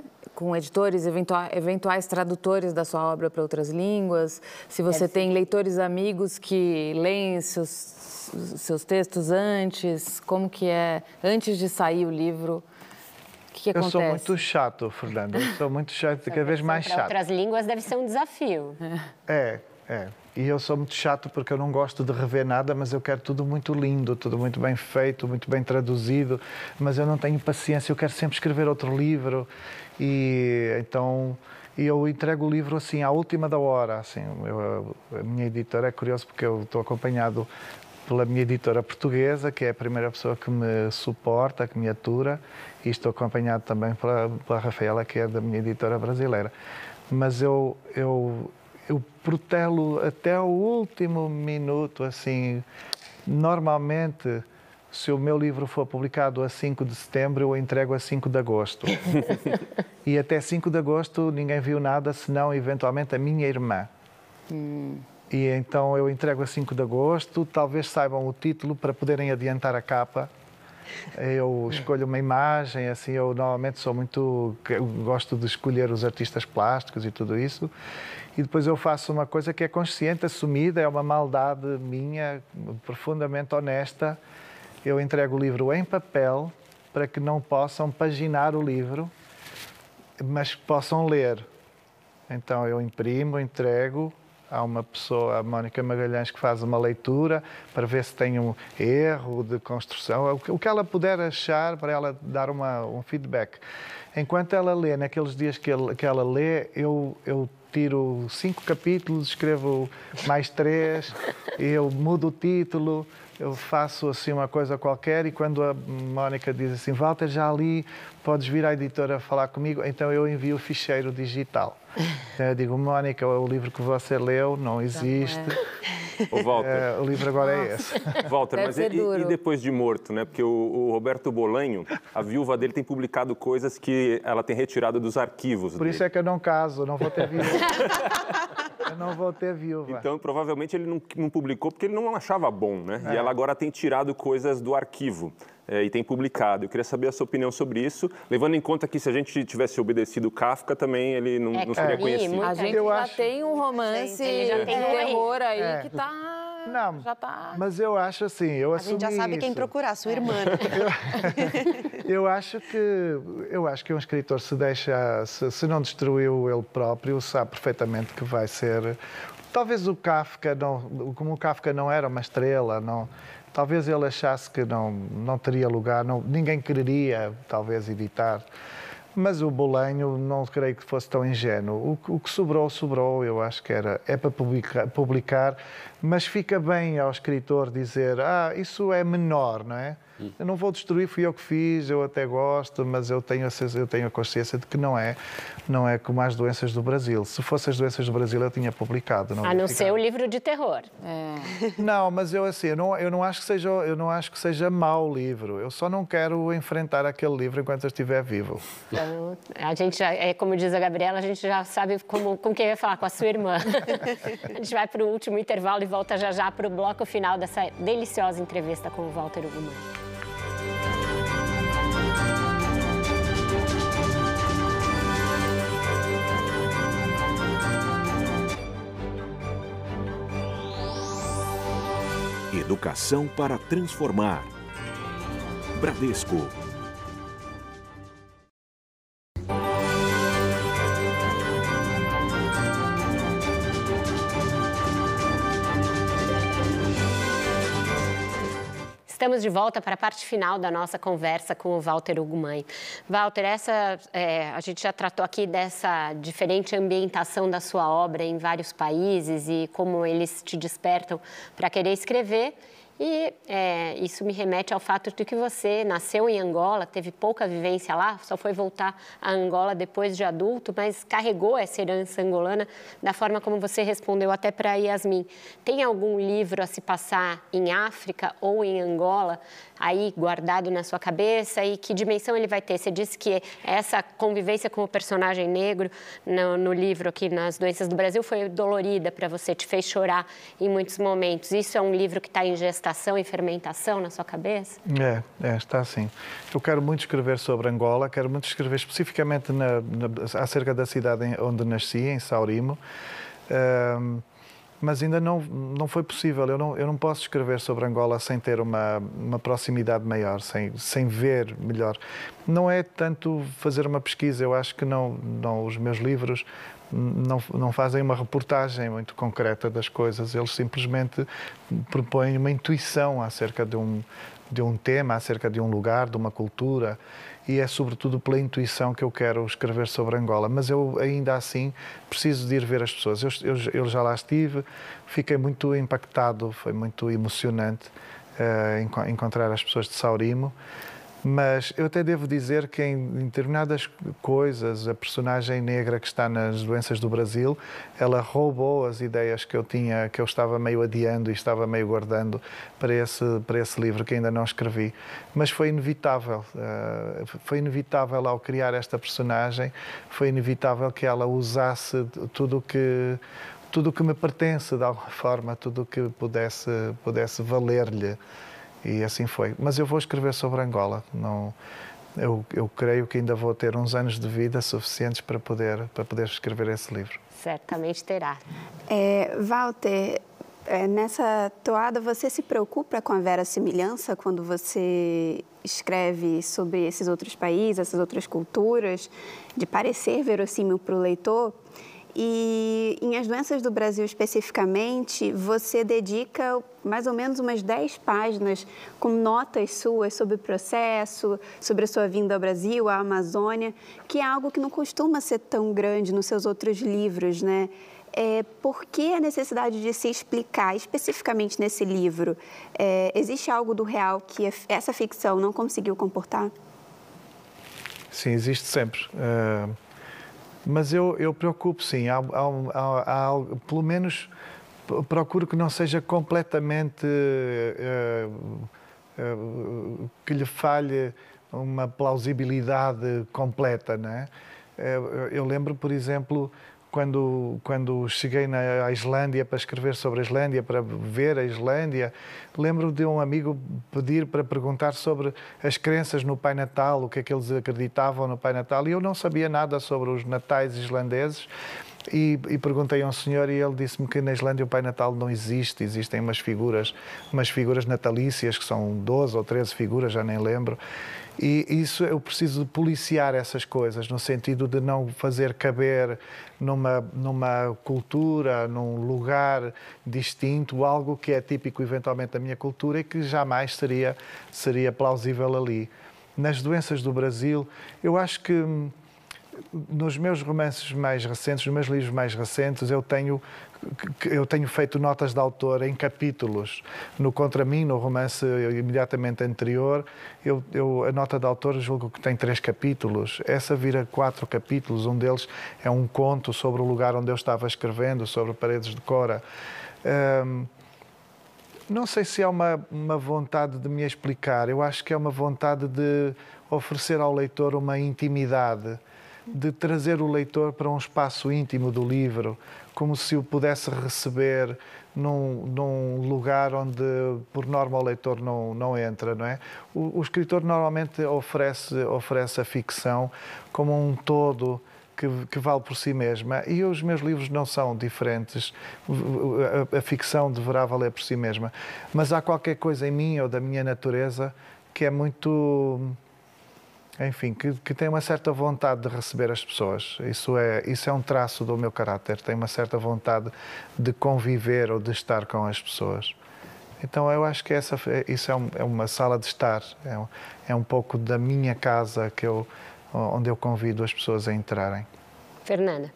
E: com editores, eventuais, tradutores da sua obra para outras línguas. Se você tem leitores amigos que leem seus, seus textos antes, como que é antes de sair o livro? O que, que
C: eu sou muito chato, Fernando. Eu sou muito chato, (laughs) cada vez mais chato.
A: Para outras línguas deve ser um desafio.
C: É, é. E eu sou muito chato porque eu não gosto de rever nada, mas eu quero tudo muito lindo, tudo muito bem feito, muito bem traduzido. Mas eu não tenho paciência, eu quero sempre escrever outro livro. E então eu entrego o livro assim à última da hora. Assim, eu, a minha editora é curioso porque eu estou acompanhado pela minha editora portuguesa, que é a primeira pessoa que me suporta, que me atura, e estou acompanhado também pela, pela Rafaela, que é da minha editora brasileira. Mas eu, eu, eu protelo até o último minuto, assim, normalmente se o meu livro for publicado a 5 de setembro, eu entrego a 5 de agosto. (laughs) e até 5 de agosto ninguém viu nada, senão eventualmente a minha irmã. Hum. E então eu entrego a 5 de agosto, talvez saibam o título para poderem adiantar a capa. Eu escolho uma imagem, assim, eu normalmente sou muito. Gosto de escolher os artistas plásticos e tudo isso. E depois eu faço uma coisa que é consciente, assumida, é uma maldade minha, profundamente honesta. Eu entrego o livro em papel para que não possam paginar o livro, mas possam ler. Então eu imprimo, entrego, há uma pessoa, a Mónica Magalhães, que faz uma leitura para ver se tem um erro de construção, o que ela puder achar para ela dar uma, um feedback. Enquanto ela lê, naqueles dias que, ele, que ela lê, eu, eu tiro cinco capítulos, escrevo mais três, eu mudo o título, eu faço assim uma coisa qualquer e quando a Mónica diz assim, Walter, já li, podes vir à editora falar comigo, então eu envio o ficheiro digital. Então eu digo, Mónica, o livro que você leu não existe.
I: O Walter. É,
C: o livro agora é esse. (laughs)
I: Walter, Deve mas e, e, depois de morto, né? Porque o, o, Roberto Bolanho, a viúva dele tem publicado coisas que ela tem retirado dos arquivos.
C: Por
I: dele.
C: isso é que eu não caso, não vou ter viúva. (laughs) eu não vou ter viúva.
I: Então, provavelmente ele não, não publicou porque ele não achava bom, né? É. E ela agora tem tirado coisas do arquivo é, e tem publicado. Eu queria saber a sua opinião sobre isso, levando em conta que se a gente tivesse obedecido Kafka, também ele não, é, não seria é. conhecido.
E: A gente eu já acho... tem um romance já tem terror aí é. que está
C: não, já tá... mas eu acho assim, eu
D: A gente já sabe
C: isso.
D: quem procurar, sua irmã. Né?
C: eu, (laughs) eu, acho que eu acho que um escritor se deixa, se, se, não destruiu ele próprio, sabe perfeitamente que vai ser. Talvez o Kafka não, como o Kafka não era uma estrela, não Talvez ele achasse que não, não teria lugar, não, ninguém quereria, talvez, editar. Mas o Bolanho não creio que fosse tão ingênuo. O, o que sobrou, sobrou. Eu acho que era, é para publicar, publicar, mas fica bem ao escritor dizer: ah, isso é menor, não é? Eu não vou destruir, fui eu que fiz, eu até gosto, mas eu tenho, a, eu tenho a consciência de que não é, não é como as doenças do Brasil. Se fossem as doenças do Brasil, eu tinha publicado.
A: Não a não ser o livro de terror.
C: É. (laughs) Não, mas eu assim, eu não, eu não acho que seja, eu não acho que seja mau o livro. Eu só não quero enfrentar aquele livro enquanto eu estiver vivo.
A: Então, a gente já, é como diz a Gabriela, a gente já sabe como, com quem vai falar, com a sua irmã. (laughs) a gente vai para o último intervalo e volta já já para o bloco final dessa deliciosa entrevista com o Walter Ugumã.
H: Educação para transformar. Bradesco.
A: Estamos de volta para a parte final da nossa conversa com o Walter Ugumãe. Walter, essa, é, a gente já tratou aqui dessa diferente ambientação da sua obra em vários países e como eles te despertam para querer escrever. E é, isso me remete ao fato de que você nasceu em Angola, teve pouca vivência lá, só foi voltar a Angola depois de adulto, mas carregou essa herança angolana da forma como você respondeu até para Yasmin. Tem algum livro a se passar em África ou em Angola aí guardado na sua cabeça e que dimensão ele vai ter? Você disse que essa convivência com o personagem negro no, no livro aqui nas Doenças do Brasil foi dolorida para você, te fez chorar em muitos momentos. Isso é um livro que está em gestação e fermentação na sua cabeça?
C: É, é, está assim. Eu quero muito escrever sobre Angola, quero muito escrever especificamente na, na, acerca da cidade onde nasci, em Saurimo. Mas ainda não, não foi possível. Eu não, eu não posso escrever sobre Angola sem ter uma, uma proximidade maior, sem, sem ver melhor. Não é tanto fazer uma pesquisa, eu acho que não, não os meus livros não, não fazem uma reportagem muito concreta das coisas, eles simplesmente propõem uma intuição acerca de um, de um tema, acerca de um lugar, de uma cultura e é sobretudo pela intuição que eu quero escrever sobre Angola. Mas eu ainda assim preciso de ir ver as pessoas. Eu, eu, eu já lá estive, fiquei muito impactado, foi muito emocionante uh, encontrar as pessoas de Saurimo. Mas eu até devo dizer que em determinadas coisas, a personagem negra que está nas doenças do Brasil, ela roubou as ideias que eu tinha, que eu estava meio adiando e estava meio guardando para esse, para esse livro que ainda não escrevi. Mas foi inevitável, uh, foi inevitável ao criar esta personagem, foi inevitável que ela usasse tudo que tudo o que me pertence de alguma forma, tudo o que pudesse pudesse valer-lhe. E assim foi. Mas eu vou escrever sobre Angola. Não, eu, eu creio que ainda vou ter uns anos de vida suficientes para poder, para poder escrever esse livro.
A: Certamente terá.
G: É, Walter, é, nessa toada você se preocupa com a verossimilhança quando você escreve sobre esses outros países, essas outras culturas, de parecer verossímil para o leitor? E em As Doenças do Brasil especificamente, você dedica mais ou menos umas 10 páginas com notas suas sobre o processo, sobre a sua vinda ao Brasil, à Amazônia, que é algo que não costuma ser tão grande nos seus outros livros, né? É, por que a necessidade de se explicar especificamente nesse livro? É, existe algo do real que essa ficção não conseguiu comportar?
C: Sim, existe sempre. Uh mas eu, eu preocupo, sim. Há, há, há, pelo menos procuro que não seja completamente. Uh, uh, que lhe falhe uma plausibilidade completa, não é? Eu lembro, por exemplo, quando, quando cheguei na Islândia para escrever sobre a Islândia, para ver a Islândia, lembro de um amigo pedir para perguntar sobre as crenças no Pai Natal, o que é que eles acreditavam no Pai Natal, e eu não sabia nada sobre os natais islandeses. E, e, perguntei a um senhor e ele disse-me que na Islândia o Pai Natal não existe, existem umas figuras, umas figuras natalícias que são 12 ou 13 figuras, já nem lembro. E isso eu preciso policiar essas coisas, no sentido de não fazer caber numa, numa cultura, num lugar distinto, algo que é típico eventualmente da minha cultura e que jamais seria, seria plausível ali. Nas doenças do Brasil, eu acho que hum, nos meus romances mais recentes, nos meus livros mais recentes, eu tenho eu tenho feito notas de autor em capítulos. No Contra mim, no romance imediatamente anterior, eu, eu, a nota de autor julgo que tem três capítulos. Essa vira quatro capítulos. Um deles é um conto sobre o lugar onde eu estava escrevendo, sobre paredes de Cora. Um, não sei se é uma, uma vontade de me explicar. Eu acho que é uma vontade de oferecer ao leitor uma intimidade de trazer o leitor para um espaço íntimo do livro, como se o pudesse receber num, num lugar onde, por norma, o leitor não, não entra, não é? O, o escritor normalmente oferece, oferece a ficção como um todo que, que, vale por si mesma. E os meus livros não são diferentes. A, a, ficção deverá valer por si mesma. Mas há qualquer coisa em mim ou da minha natureza que é muito enfim, que, que tem uma certa vontade de receber as pessoas. Isso é, isso é um traço do meu caráter. Tem uma certa vontade de conviver ou de estar com as pessoas. Então eu acho que essa, isso é, um, é uma sala de estar, é um, é um pouco da minha casa que eu, onde eu convido as pessoas a entrarem.
A: Fernanda.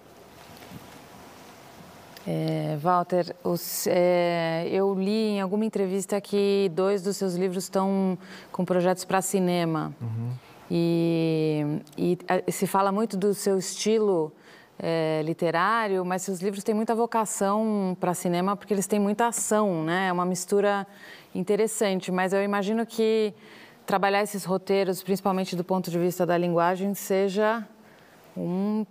E: É, Walter, os, é, eu li em alguma entrevista que dois dos seus livros estão com projetos para cinema. Uhum. E, e, se fala muito do seu estilo é, literário, mas seus livros têm muita vocação para cinema porque eles têm muita ação, né? É uma mistura interessante. Mas eu imagino que trabalhar esses roteiros, principalmente do ponto de vista da linguagem, seja um,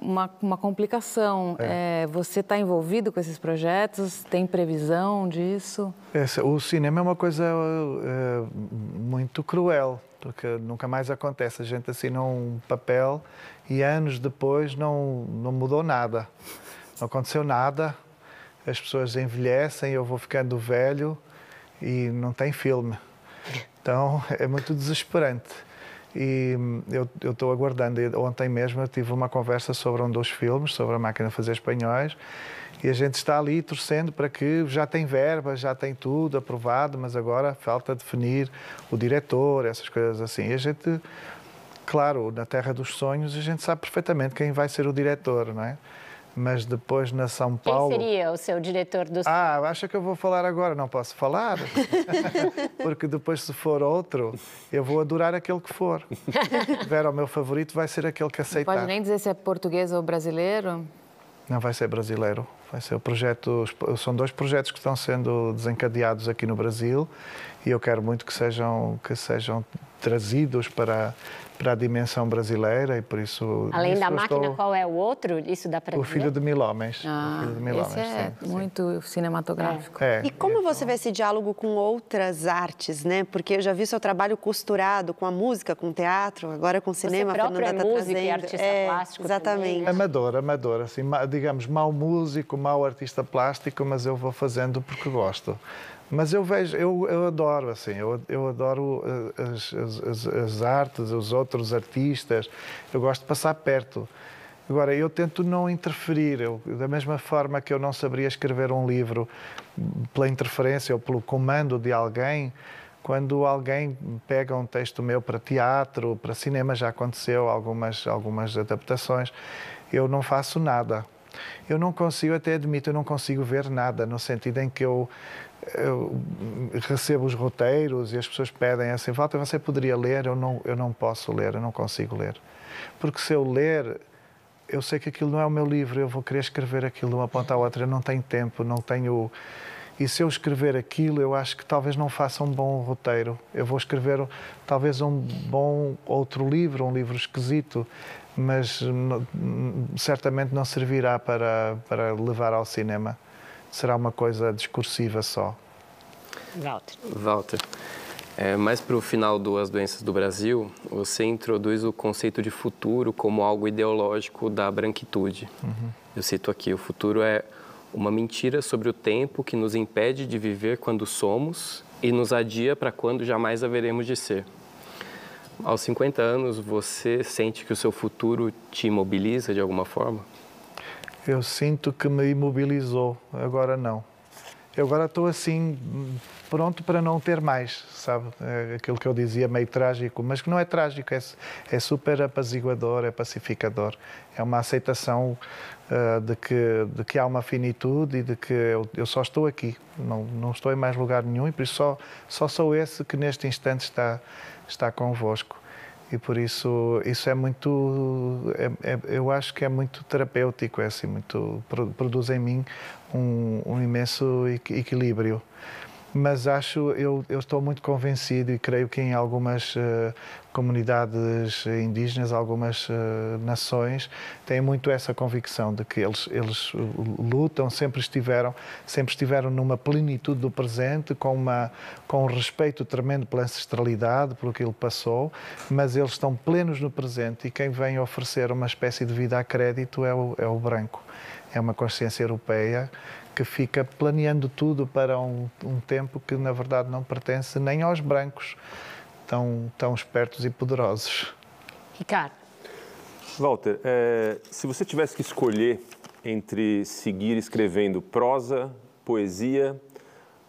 E: uma, uma, complicação. É. É, você está envolvido com esses projetos? Tem previsão disso?
C: Esse, o cinema é uma coisa é, muito cruel, porque nunca mais acontece. A gente assina um papel e anos depois não, não mudou nada. Não aconteceu nada, as pessoas envelhecem, eu vou ficando velho e não tem filme. Então é muito desesperante. E hum, eu estou aguardando. Ontem mesmo eu tive uma conversa sobre um dos filmes, sobre a máquina de fazer espanhóis, e a gente está ali torcendo para que já tem verba, já tem tudo aprovado, mas agora falta definir o diretor, essas coisas assim. E a gente, claro, na Terra dos Sonhos, a gente sabe perfeitamente quem vai ser o diretor, não é? Mas depois na São Paulo.
A: Quem seria o seu diretor do
C: Ah, acha que eu vou falar agora? Não posso falar, (laughs) porque depois, se for outro, eu vou adorar aquele que for. Vera, o meu favorito vai ser aquele que aceitar.
E: Não pode nem dizer se é português ou brasileiro?
C: Não vai ser brasileiro. Vai ser o projeto. São dois projetos que estão sendo desencadeados aqui no Brasil e eu quero muito que sejam que sejam trazidos para para a dimensão brasileira e por isso.
A: Além da máquina,
C: estou...
A: qual é o outro? Isso dá para
C: O Filho de Mil Homens.
E: Ah,
C: o Filho de Mil
E: esse
C: Homens,
E: é sim, muito sim. cinematográfico.
D: É. E como você vê esse diálogo com outras artes, né? Porque eu já vi seu trabalho costurado com a música, com o teatro, agora com o cinema.
A: Você próprio é
D: tá
A: músico
D: trazendo.
A: e artista é, plástico
D: Exatamente.
A: Também, né?
C: Amador, amador, assim, digamos, mau músico, mau artista plástico, mas eu vou fazendo porque gosto. Mas eu vejo, eu, eu adoro, assim, eu, eu adoro eh, as, as, as, artes, os outros artistas, eu gosto de passar perto. Agora, eu tento não interferir, eu, da mesma forma que eu não saberia escrever um livro pela interferência ou pelo comando de alguém, quando alguém pega um texto meu para teatro, para cinema, já aconteceu algumas, algumas adaptações, eu não faço nada. Eu não consigo, até admito, eu não consigo ver nada, no sentido em que eu eu recebo os roteiros e as pessoas pedem assim, Walter, você poderia ler? Eu não, eu não posso ler, eu não consigo ler. Porque se eu ler, eu sei que aquilo não é o meu livro, eu vou querer escrever aquilo de uma ponta à outra, eu não tenho tempo, não tenho... E se eu escrever aquilo, eu acho que talvez não faça um bom roteiro. Eu vou escrever talvez um bom outro livro, um livro esquisito, mas certamente não servirá para, para levar ao cinema será uma coisa discursiva só.
A: Walter.
F: Walter. É, mais para o final do As Doenças do Brasil, você introduz o conceito de futuro como algo ideológico da branquitude. Uhum. Eu cito aqui: o futuro é uma mentira sobre o tempo que nos impede de viver quando somos e nos adia para quando jamais haveremos de ser. Aos 50 anos, você sente que o seu futuro te imobiliza de alguma forma?
C: Eu sinto que me imobilizou, agora não. Eu agora estou assim, pronto para não ter mais, sabe? É aquilo que eu dizia, meio trágico, mas que não é trágico, é, é super apaziguador, é pacificador. É uma aceitação uh, de, que, de que há uma finitude e de que eu, eu, só estou aqui, não, não estou em mais lugar nenhum e por isso só, só sou esse que neste instante está, está convosco e por isso isso é muito é, é, eu acho que é muito terapêutico é assim muito produz em mim um, um imenso equilíbrio mas acho, eu, eu estou muito convencido e creio que em algumas uh, comunidades indígenas, algumas uh, nações, têm muito essa convicção de que eles, eles lutam, sempre estiveram, sempre estiveram numa plenitude do presente, com, uma, com um respeito tremendo pela ancestralidade, pelo que ele passou, mas eles estão plenos no presente e quem vem oferecer uma espécie de vida a crédito é o, é o branco. É uma consciência europeia que fica planeando tudo para um, um, tempo que, na verdade, não pertence nem aos brancos, tão, tão espertos e poderosos.
A: Ricardo.
I: Walter, é, se você tivesse que escolher entre seguir escrevendo prosa, poesia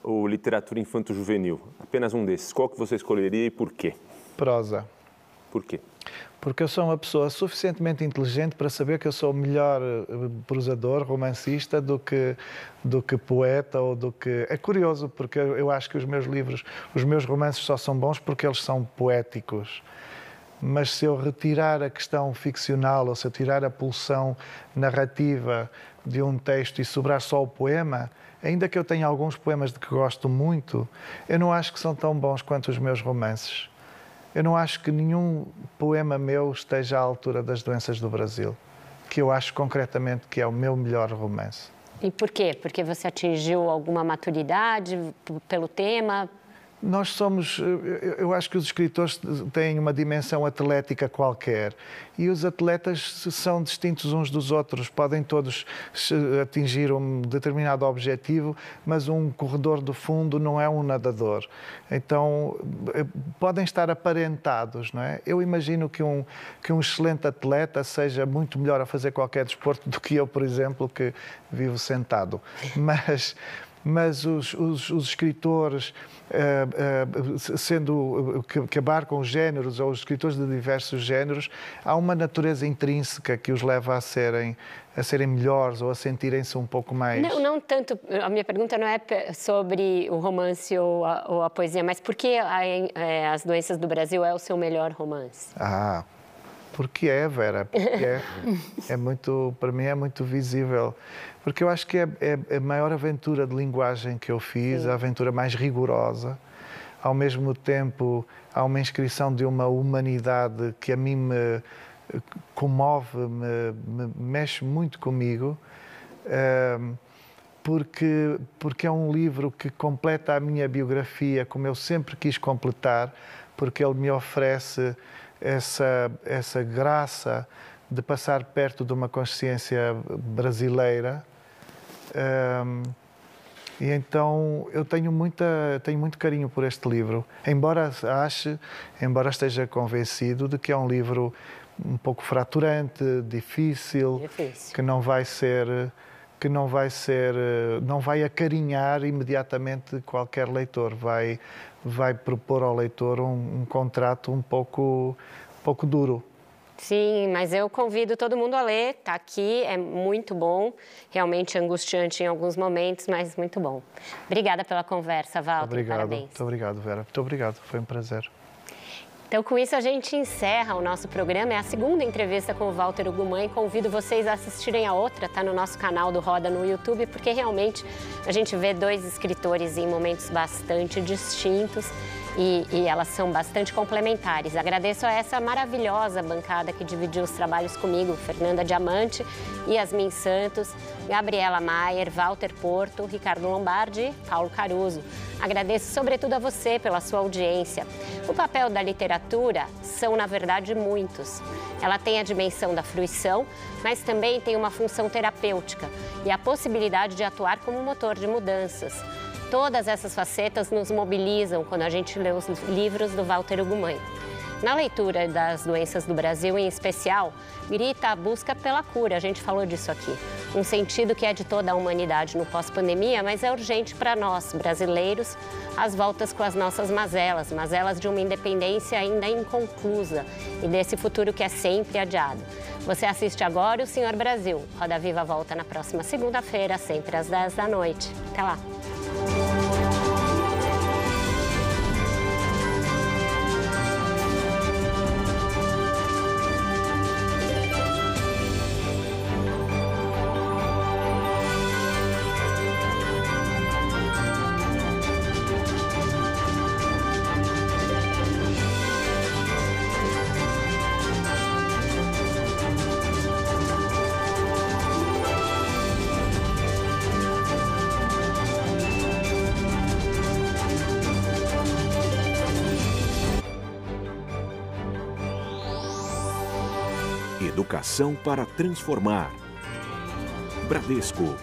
I: ou literatura infanto-juvenil? Apenas um desses. Qual que você escolheria e por quê?
C: Prosa.
I: Por quê?
C: Porque eu sou uma pessoa suficientemente inteligente para saber que eu sou melhor eh, prosador, romancista, do que, do que poeta ou do que. É curioso, porque eu acho que os meus livros, os meus romances só são bons porque eles são poéticos. Mas se eu retirar a questão ficcional ou se eu tirar a pulsão narrativa de um texto e sobrar só o poema, ainda que eu tenha alguns poemas de que gosto muito, eu não acho que são tão bons quanto os meus romances. Eu não acho que nenhum poema meu esteja à altura das doenças do Brasil, que eu acho concretamente que é o meu melhor romance.
A: E por quê? Porque você atingiu alguma maturidade pelo tema,
C: nós somos, eu acho que os escritores têm uma dimensão atlética qualquer e os atletas são distintos uns dos outros, podem todos atingir um determinado objetivo, mas um corredor do fundo não é um nadador. Então, eh, podem estar aparentados, não é? Eu imagino que um, que um excelente atleta seja muito melhor a fazer qualquer desporto do que eu, por exemplo, que vivo sentado. Mas mas os, os, os escritores, uh, uh, sendo que, que abarcam géneros ou os escritores de diversos géneros, há uma natureza intrínseca que os leva a serem a serem melhores ou a sentirem-se um pouco mais.
A: Não, não tanto. A minha pergunta não é sobre o romance ou a, ou a poesia, mas por que a, é, As Doenças do Brasil é o seu melhor romance?
C: Ah, porque é, Vera, porque é, é muito, para mim é muito visível. Porque eu acho que é, é, a maior aventura de linguagem que eu fiz, Sim. a aventura mais rigorosa. Ao mesmo tempo, há uma inscrição de uma humanidade que a mim me comove, me, me mexe muito comigo. porque, porque é um livro que completa a minha biografia como eu sempre quis completar, porque ele me oferece essa, essa graça de passar perto de uma consciência brasileira. Um, e então eu tenho, muita, tenho muito carinho por este livro, embora ache, embora esteja convencido de que é um livro um pouco fraturante, difícil, difícil. que não vai ser que não vai ser não vai acarinhar imediatamente qualquer leitor, vai vai propor ao leitor um, um contrato um pouco, um pouco duro.
A: Sim, mas eu convido todo mundo a ler, está aqui, é muito bom, realmente angustiante em alguns momentos, mas muito bom. Obrigada pela conversa, Walter,
C: obrigado,
A: parabéns.
C: Muito obrigado, Vera, muito obrigado, foi um prazer.
A: Então, com isso, a gente encerra o nosso programa. É a segunda entrevista com o Walter Ugumã e convido vocês a assistirem a outra, está no nosso canal do Roda no YouTube, porque realmente a gente vê dois escritores em momentos bastante distintos e, e, elas são bastante complementares. Agradeço a essa maravilhosa bancada que dividiu os trabalhos comigo, Fernanda Diamante, Yasmin Santos, Gabriela Maier, Walter Porto, Ricardo Lombardi e Paulo Caruso. Agradeço sobretudo a você pela sua audiência. O papel da literatura são, na verdade, muitos. Ela tem a dimensão da fruição, mas também tem uma função terapêutica e a possibilidade de atuar como motor de mudanças. Todas essas facetas nos mobilizam quando a gente lê os livros do Walter Ugumãe. Na leitura das doenças do Brasil, em especial, grita a busca pela cura, a gente falou disso aqui. Um sentido que é de toda a humanidade no pós-pandemia, mas é urgente para nós, brasileiros, as voltas com as nossas mazelas, mazelas de uma independência ainda inconclusa e desse futuro que é sempre adiado. Você assiste agora o Senhor Brasil. Roda Viva volta na próxima segunda-feira, sempre às 10 da noite. Até lá!
H: Para transformar. Bradesco